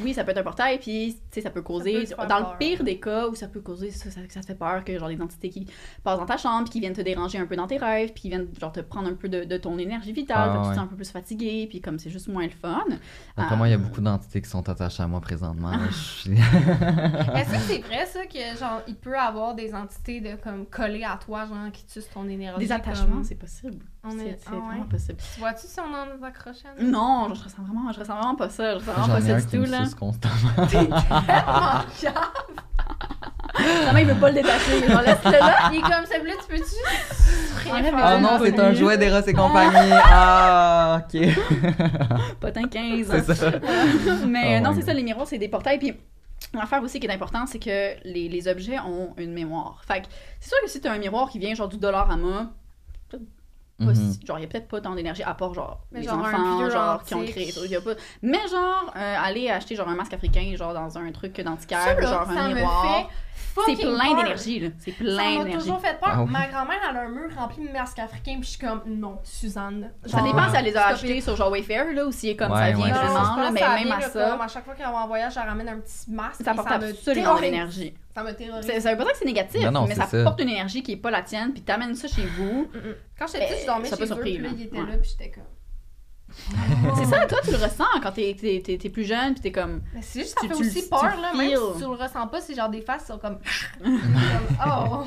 S3: oui, ça peut être un portail, puis tu sais, ça peut causer.
S2: peut
S3: dans
S2: peur.
S3: le pire des cas où ça peut causer, ça, ça, ça te fait peur que genre des entités qui passent dans ta chambre, puis qui viennent te déranger un peu dans tes rêves, puis qui viennent genre te prendre un peu de, de ton énergie vitale,
S1: Ah,
S3: tu te sens un peu plus fatigué, puis comme c'est juste moins le fun.
S1: D'après moi, il y a
S3: Euh,
S1: beaucoup d'entités qui sont attachées à moi présentement. suis- <laughs>
S2: Est-ce que c'est vrai, ça, que, genre, il peut avoir des entités de, comme, coller à toi, genre, qui tuent ton énergie?
S3: Des attachements,
S2: comme-
S3: c'est possible.
S2: On
S3: C'est
S2: est-
S3: c'est
S2: ah ouais.
S3: vraiment possible.
S2: Tu vois-tu si on en accroche à nous?
S3: Non, je ressens vraiment, je ressens vraiment pas ça. Je ressens vraiment
S1: J'en
S3: pas ça du tout, là.
S1: constamment. <laughs>
S3: Vraiment, il veut pas le détacher. Genre, laisse-le là.
S2: Il est comme, te plaît, tu peux-tu? Faire?
S1: Oh non, c'est un jouet d'Eros et compagnie. Ah, ok. <laughs>
S3: Potin 15.
S1: c'est ça. <laughs>
S3: Mais
S1: Oh
S3: non, c'est ça, les miroirs, c'est des portails. Puis l'affaire aussi qui est importante, c'est que les, les objets ont une mémoire. Fait que c'est sûr que si t'as un miroir qui vient genre du dollar à moi, pas
S1: Mhm.
S3: si- genre, il y a peut-être pas tant d'énergie à part genre
S2: Mais
S3: les
S2: genre un
S3: enfants
S2: vieux
S3: genre qui ont créé ça. Il y a pas... Mais genre, euh, aller acheter genre un masque africain, genre dans un truc
S2: Ça,
S3: d'antiquaire,
S2: là,
S3: genre
S2: ça
S3: un
S2: me
S3: miroir. C'est plein
S2: peur.
S3: d'énergie, là. C'est
S2: Ça
S3: plein
S2: m'a
S3: d'énergie.
S2: toujours fait peur.
S1: Ah oui.
S2: Ma grand-mère, elle a un mur rempli de masques africains, puis je suis comme, non, Suzanne.
S3: Ça dépend si elle les a achetés sur genre Wayfair, là, ou si comme
S1: Ouais,
S3: ça vient
S1: ouais,
S3: vraiment, là, mais
S2: ça
S3: même à ça,
S2: comme à chaque fois qu'elle va en voyage, elle ramène un petit masque.
S3: ça porte
S2: me
S3: absolument l'énergie.
S2: Ça me terrorise.
S3: Ça, ça veut pas dire que c'est négatif,
S1: Non, non,
S3: mais ça,
S1: ça.
S3: porte une énergie qui est pas la tienne, puis t'amènes ça chez vous.
S2: Mm-mm. Quand j'étais petite, je dormais chez
S3: peut
S2: eux,
S3: surprendre,
S2: puis là, il était
S3: Ouais.
S2: là, puis j'étais comme... <laughs>
S3: C'est ça, toi, tu le ressens quand t'es, t'es, t'es- t'es plus jeune, puis t'es comme.
S2: Mais c'est juste, ça
S3: Tu-
S2: fait
S3: tu
S2: aussi
S3: tu
S2: peur,
S3: le
S2: là, même si tu le ressens pas, c'est genre des faces qui sont comme... <laughs> oh!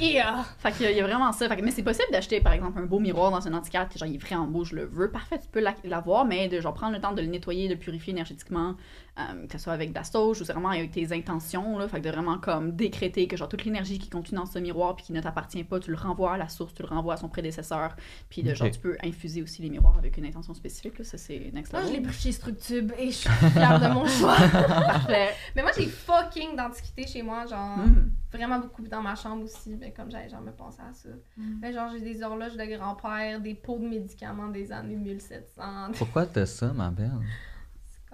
S2: Yeah!
S3: Fait qu'il y a- il y a vraiment ça. Fait que- mais c'est possible d'acheter, par exemple, un beau miroir dans un antiquaire, qui genre, il est vraiment beau, je le veux. Parfait, tu peux la- l'avoir, mais de genre prendre le temps de le nettoyer, de le purifier énergétiquement, euh, que ce soit avec de la sauge ou c'est vraiment avec tes intentions, là. Fait que de vraiment comme décréter que genre toute l'énergie qui contient dans ce miroir puis qui ne t'appartient pas, tu le renvoies à la source, tu le renvoies à son prédécesseur. Puis de genre, tu peux infuser aussi les miroirs avec une intention spécifique, là. Ça, c'est next
S2: Moi, je l'ai
S3: level.
S2: pris chez Structube et je suis fière de mon choix. <laughs> Mais moi, j'ai fucking d'antiquité chez moi, genre...
S3: Mhm.
S2: Vraiment beaucoup dans ma chambre aussi, ben, comme j'avais jamais pensé à ça.
S3: Mm.
S2: Ben, genre, j'ai des horloges de grand-père, des pots de médicaments des années 1700.
S1: Pourquoi t'as ça, ma belle?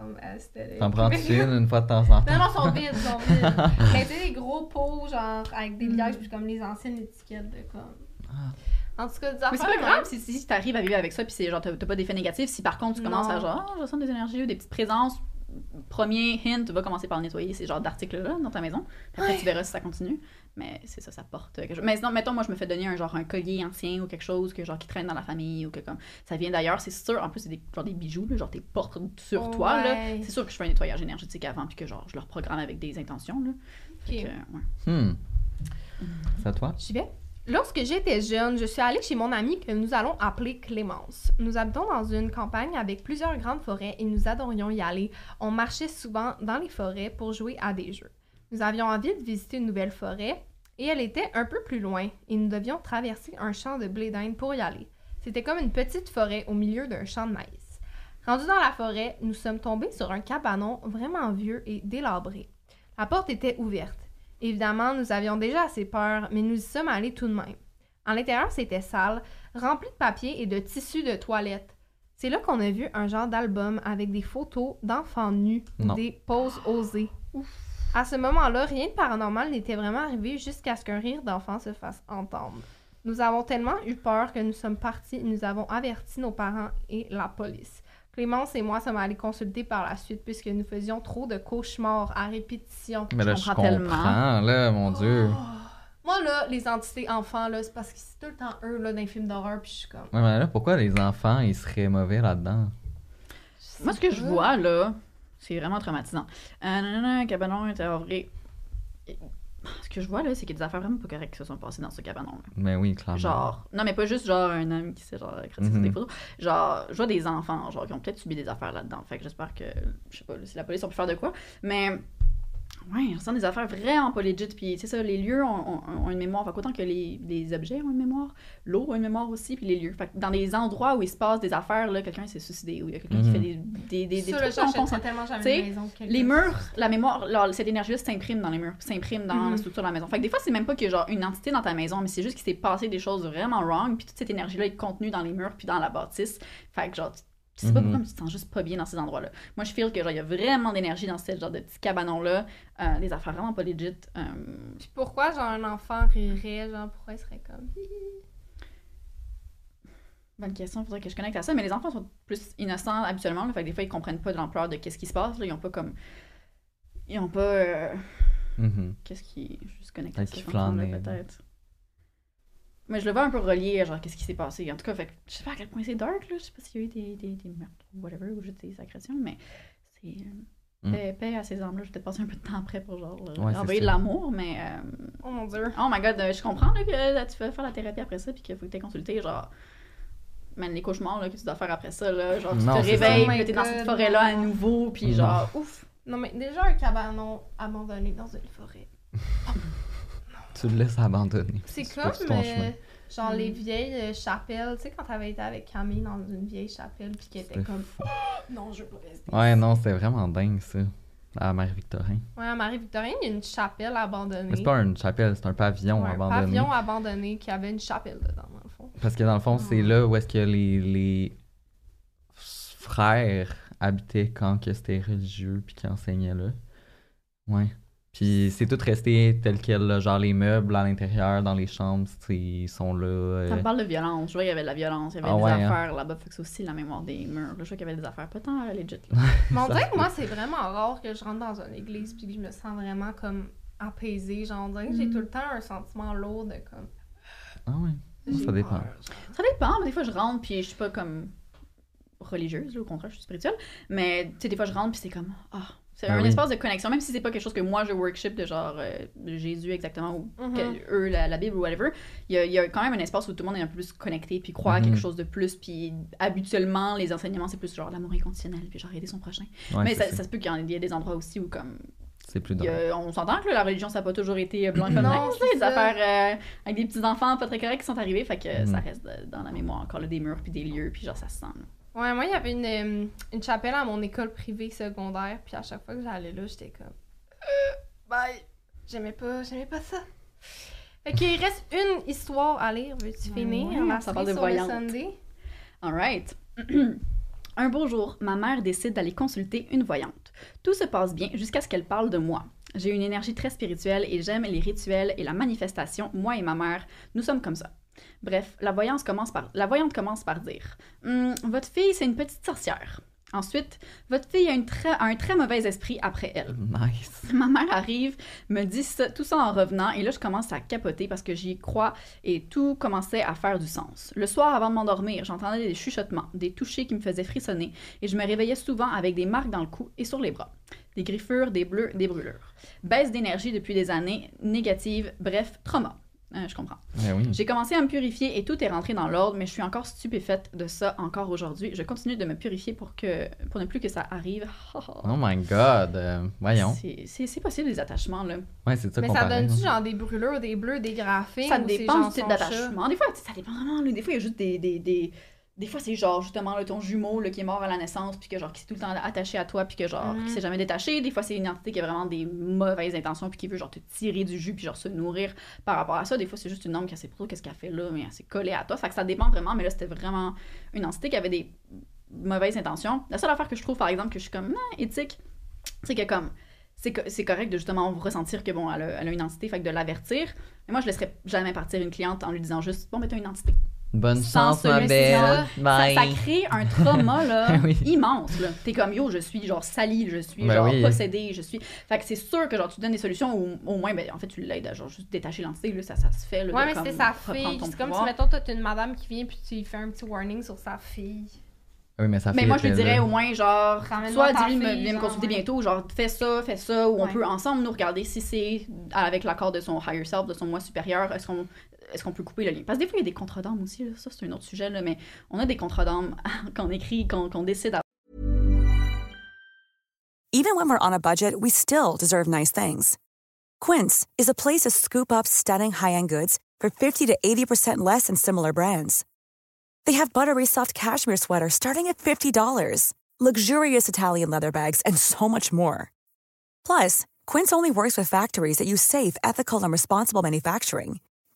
S2: Comme aesthetic.
S1: T'en prends-tu une une fois de temps en temps?
S2: Non, non, ils sont vides, ils sont vides. <laughs> Mais tu sais, des gros pots, genre, avec des lièges, puis comme les anciennes étiquettes de comme. En tout cas, des
S3: Mais c'est pas grave si, si t'arrives à vivre avec ça, puis c'est genre, t'as t'as pas d'effet négatif. Si par contre tu commences
S2: Non.
S3: à genre, ah, je ressens des énergies ou des petites présences, premier hint, va commencer par nettoyer ces genres d'articles-là dans ta maison. Puis après, tu verras si ça continue. Mais c'est ça, ça porte quelque chose. Mais sinon, mettons, moi, je me fais donner un genre un collier ancien ou quelque chose que genre qui traîne dans la famille ou que comme ça vient d'ailleurs, c'est sûr. En plus, c'est des, genre des bijoux, là, genre t'es portes sur toi, là. C'est sûr que je fais un nettoyage énergétique avant, puis que genre je le reprogramme avec des intentions, là. Que, ouais.
S1: Hmm. C'est à toi?
S2: J'y vais. Lorsque j'étais jeune, je suis allée chez mon amie que nous allons appeler Clémence. Nous habitons dans une campagne avec plusieurs grandes forêts et nous adorions y aller. On marchait souvent dans les forêts pour jouer à des jeux. Nous avions envie de visiter une nouvelle forêt et elle était un peu plus loin et nous devions traverser un champ de blé d'Inde pour y aller. C'était comme une petite forêt au milieu d'un champ de maïs. Rendus dans la forêt, nous sommes tombés sur un cabanon vraiment vieux et délabré. La porte était ouverte. Évidemment, nous avions déjà assez peur, mais nous y sommes allés tout de même. En l'intérieur, c'était sale, rempli de papier et de tissus de toilette. C'est là qu'on a vu un genre d'album avec des photos d'enfants nus,
S1: Non.
S2: des poses osées. À ce moment-là, rien de paranormal n'était vraiment arrivé jusqu'à ce qu'un rire d'enfant se fasse entendre. Nous avons tellement eu peur que nous sommes partis et nous avons averti nos parents et la police. Clémence et moi sommes allés consulter par la suite puisque nous faisions trop de cauchemars à répétition.
S1: Mais là,
S3: Je
S1: je
S3: comprends
S1: comprends,
S3: tellement.
S1: là, mon Dieu.
S2: Moi, là, les entités enfants, là, c'est parce que c'est tout le temps eux, là, dans les films d'horreur, puis je suis comme...
S1: Ouais, mais là, pourquoi les enfants, ils seraient mauvais là-dedans?
S3: Moi, ce que je vois, là, c'est vraiment traumatisant. Euh, nanana, cabanon était vrai. Ce que je vois, là, c'est qu'il y a des affaires vraiment pas correctes qui se sont passées dans ce cabanon-là.
S1: Mais oui, clairement.
S3: Genre, non, mais pas juste genre un homme qui s'est genre critiqué
S1: Mhm.
S3: des photos. Genre, je vois des enfants, genre, qui ont peut-être subi des affaires là-dedans. Fait que j'espère que, je sais pas, si la police ont pu faire de quoi. Mais, ouais, on sent des affaires vraiment pas legit. Puis, c'est ça, les lieux ont, ont- ont une mémoire. Fait qu'autant que les, les objets ont une mémoire, l'eau a une mémoire aussi, puis les lieux. Fait que dans des endroits où il se passe des affaires, là, quelqu'un s'est suicidé, ou il y a quelqu'un qui
S1: Mhm.
S3: fait des, des, des, des trucs qu'on
S2: tellement jamais maison
S3: les murs, la mémoire, là, cette énergie-là s'imprime dans les murs, s'imprime dans
S2: Mhm.
S3: la structure de la maison. Fait que des fois, c'est même pas qu'il y a genre une entité dans ta maison, mais c'est juste qu'il s'est passé des choses vraiment wrong, puis toute cette énergie-là est contenue dans les murs puis dans la bâtisse. Fait que genre, tu tu sais pas
S1: Mhm.
S3: pourquoi mais tu te sens juste pas bien dans ces endroits-là. Moi, je feel que genre, il y a vraiment d'énergie dans ce genre de petits cabanons-là, euh, des affaires vraiment pas legit. euh,
S2: Puis pourquoi, genre, un enfant rirait, genre, pourquoi il serait comme...
S3: Bonne question, faudrait que je connecte à ça. Mais les enfants sont plus innocents habituellement. Là, fait que des fois, ils comprennent pas de l'ampleur de qu'est-ce qui se passe. Là. Ils ont pas comme. Ils ont pas. euh,
S1: Mhm.
S3: Qu'est-ce qui. Je vais juste connecter à ça. peut-être. Mais je le vois un peu relié à genre qu'est-ce qui s'est passé. En tout cas, fait je sais pas à quel point c'est dark. Là. Je sais pas s'il y a eu des, des, des meurtres ou whatever, ou juste des agressions, mais c'est. euh,
S1: Mm.
S3: Paix, paix à ces âmes-là. Je vais peut-être passer un peu de temps après pour genre euh,
S1: Ouais,
S3: envoyer de l'amour, mais. euh,
S2: Oh mon dieu.
S3: Oh my god, euh, je comprends là, que là, tu vas faire la thérapie après ça, puis qu'il faut que tu consulté, genre. Man, les cauchemars là, que tu dois faire après ça, là, genre, tu
S1: Non,
S3: te réveilles,
S2: Oh
S3: puis t'es dans cette forêt-là à nouveau, puis genre, ouf.
S2: Non, mais déjà, un cabanon abandonné dans une forêt. <laughs>
S1: Tu le laisses abandonner.
S2: C'est
S1: pas
S2: comme, euh,
S1: chemin.
S2: genre, les vieilles euh, chapelles. Tu sais, quand t'avais été avec Camille dans une vieille chapelle, puis qu'elle était comme...
S1: fou. <gasps>
S2: Non, je veux pas rester
S1: Ouais,
S2: ici.
S1: non, c'était vraiment dingue, ça. À Marie-Victorin.
S2: Ouais, à Marie-Victorine, il y a une chapelle abandonnée.
S1: Mais c'est pas une chapelle, c'est un pavillon
S2: Ouais, un
S1: abandonné.
S2: pavillon abandonné qui avait une chapelle dedans, dans le fond.
S1: Parce que dans le fond,
S2: Ah.
S1: c'est là où est-ce que les, les frères habitaient quand que c'était religieux puis qui enseignaient là. Ouais. Puis c'est tout resté tel quel, là, genre les meubles à l'intérieur, dans les chambres, c'est- ils sont là. euh,
S3: Ça me parle de violence. Je vois qu'il y avait de la violence, il y avait
S1: Ah
S3: des
S1: ouais, hein.
S3: affaires là-bas, fait que c'est aussi la mémoire des murs. Là, je vois qu'il y avait des affaires pas tant euh, legit. là.
S2: Mais on dirait que moi, c'est vraiment rare que je rentre dans une église puis que je me sens vraiment comme apaisée. Genre, on dirait que j'ai
S3: Mm.
S2: tout le temps un sentiment lourd de comme...
S1: Ah ouais. Moi, ça dépend.
S2: peur.
S3: Ça dépend, mais des fois je rentre puis je suis pas comme religieuse, là, au contraire, je suis spirituelle. Mais tu sais, des fois je rentre puis c'est comme ah, c'est
S1: Ah
S3: un
S1: oui.
S3: espace de connexion, même si c'est pas quelque chose que moi je worship de genre euh, de Jésus exactement ou
S2: Mhm.
S3: que- eux la, la Bible ou whatever. Il y, a, il y a quand même un espace où tout le monde est un peu plus connecté puis croit à
S1: Mhm.
S3: quelque chose de plus. Puis habituellement les enseignements c'est plus genre l'amour inconditionnel puis genre aider son prochain.
S1: Ouais,
S3: mais ça, ça se peut qu'il y en ait- des endroits aussi où comme
S1: C'est plus drôle.
S3: a- on s'entend que là, la religion, ça n'a pas toujours été euh, blanc comme
S2: Non,
S3: neige, des
S2: ça.
S3: affaires euh, avec des petits enfants pas très corrects qui sont arrivés, fait que
S1: Mhm.
S3: ça reste de- dans la mémoire encore là, des murs puis des lieux, puis genre ça se sent. là.
S2: Ouais, moi, il y avait une, euh, une chapelle à mon école privée secondaire, puis à chaque fois que j'allais là, j'étais comme... Euh, bye! J'aimais pas, j'aimais pas ça. Fait qu'il reste une histoire à lire. Veux-tu finir?
S3: ouais, ça parle de voyante. Alright. <clears throat> Un beau jour, ma mère décide d'aller consulter une voyante. Tout se passe bien jusqu'à ce qu'elle parle de moi. J'ai une énergie très spirituelle et j'aime les rituels et la manifestation. Moi et ma mère, nous sommes comme ça. Bref, la, voyance commence par, la voyante commence par dire Hum, Votre fille, c'est une petite sorcière. Ensuite, votre fille a, une très- a un très mauvais esprit après elle.
S1: Nice. <laughs>
S3: Ma mère arrive, me dit ça- tout ça en revenant, et là, je commence à capoter parce que j'y crois et tout commençait à faire du sens. Le soir, avant de m'endormir, j'entendais des chuchotements, des touchés qui me faisaient frissonner, et je me réveillais souvent avec des marques dans le cou et sur les bras. Des griffures, des bleus, des brûlures. Baisse d'énergie depuis des années, négative, bref, trauma. Euh, je comprends.
S1: Eh oui.
S3: J'ai commencé à me purifier et tout est rentré dans l'ordre, mais je suis encore stupéfaite de ça encore aujourd'hui. Je continue de me purifier pour, que, pour ne plus que ça arrive. <laughs>
S1: Oh my god. euh, voyons.
S3: C'est- C'est c'est possible, les attachements, là.
S1: Ouais, c'est ça
S2: Mais ça donne-tu
S1: hein.
S2: genre des brûlures, des bleus, des graphiques?
S3: Ça dépend du type d'attachement. Des fois, ça dépend vraiment. là. Des fois, il y a juste des, des, des, des fois, c'est genre justement là, ton jumeau là, qui est mort à la naissance, puis que genre qui est tout le temps attaché à toi, puis que genre qui s'est jamais détaché. Des fois, c'est une entité qui a vraiment des mauvaises intentions, puis qui veut genre te tirer du jus, puis genre se nourrir par rapport à ça. Des fois, c'est juste une âme qui sait pas qu'est-ce qu'elle fait là, mais elle s'est collée à toi. Fait que ça dépend vraiment, mais là, c'était vraiment une entité qui avait des mauvaises intentions. La seule affaire que je trouve, par exemple, que je suis comme ah, éthique, c'est que comme c'est co- c'est correct de justement ressentir que bon elle a, elle a une entité fait que de l'avertir mais moi je laisserais jamais partir une cliente en lui disant juste bon mais t'as une entité
S1: Bonne
S3: Sans
S1: chance, ma belle.
S3: ça, ça crée un <laughs> trauma là,
S1: Oui.
S3: immense. là. T'es comme yo, je suis genre salie, je suis
S1: Ben
S3: genre
S1: oui.
S3: possédée, je suis. Fait que c'est sûr que genre tu donnes des solutions ou au moins ben, en fait tu l'aides à genre juste détacher l'entité, là, ça, ça se fait. Là,
S2: Ouais,
S3: de
S2: mais
S3: comme
S2: c'était sa fille. C'est comme si, mettons, t'as une madame qui vient puis tu lui fais un petit warning sur sa fille.
S1: Oui, mais ça
S3: Mais
S1: fait
S3: moi, je lui dirais
S1: là.
S3: au moins, genre, soit
S2: fille,
S3: viens me consulter
S2: ouais.
S3: bientôt, genre, fais ça, fais ça, ou on peut ensemble nous regarder si c'est avec l'accord de son higher self, de son moi supérieur, est-ce qu'on est-ce qu'on peut couper? Parce que des fois, il y a des contrats d'âme aussi, là, ça, c'est un autre sujet, là, mais on a des contrats d'âme <laughs> qu'on écrit, qu'on qu'on décide à
S6: Even when we're on a budget, we still deserve nice things. Quince is a place to scoop up stunning high-end goods for 50 to 80% less than similar brands. They have buttery soft cashmere sweaters starting at $50, luxurious Italian leather bags, and so much more. Plus, Quince only works with factories that use safe, ethical, and responsible manufacturing.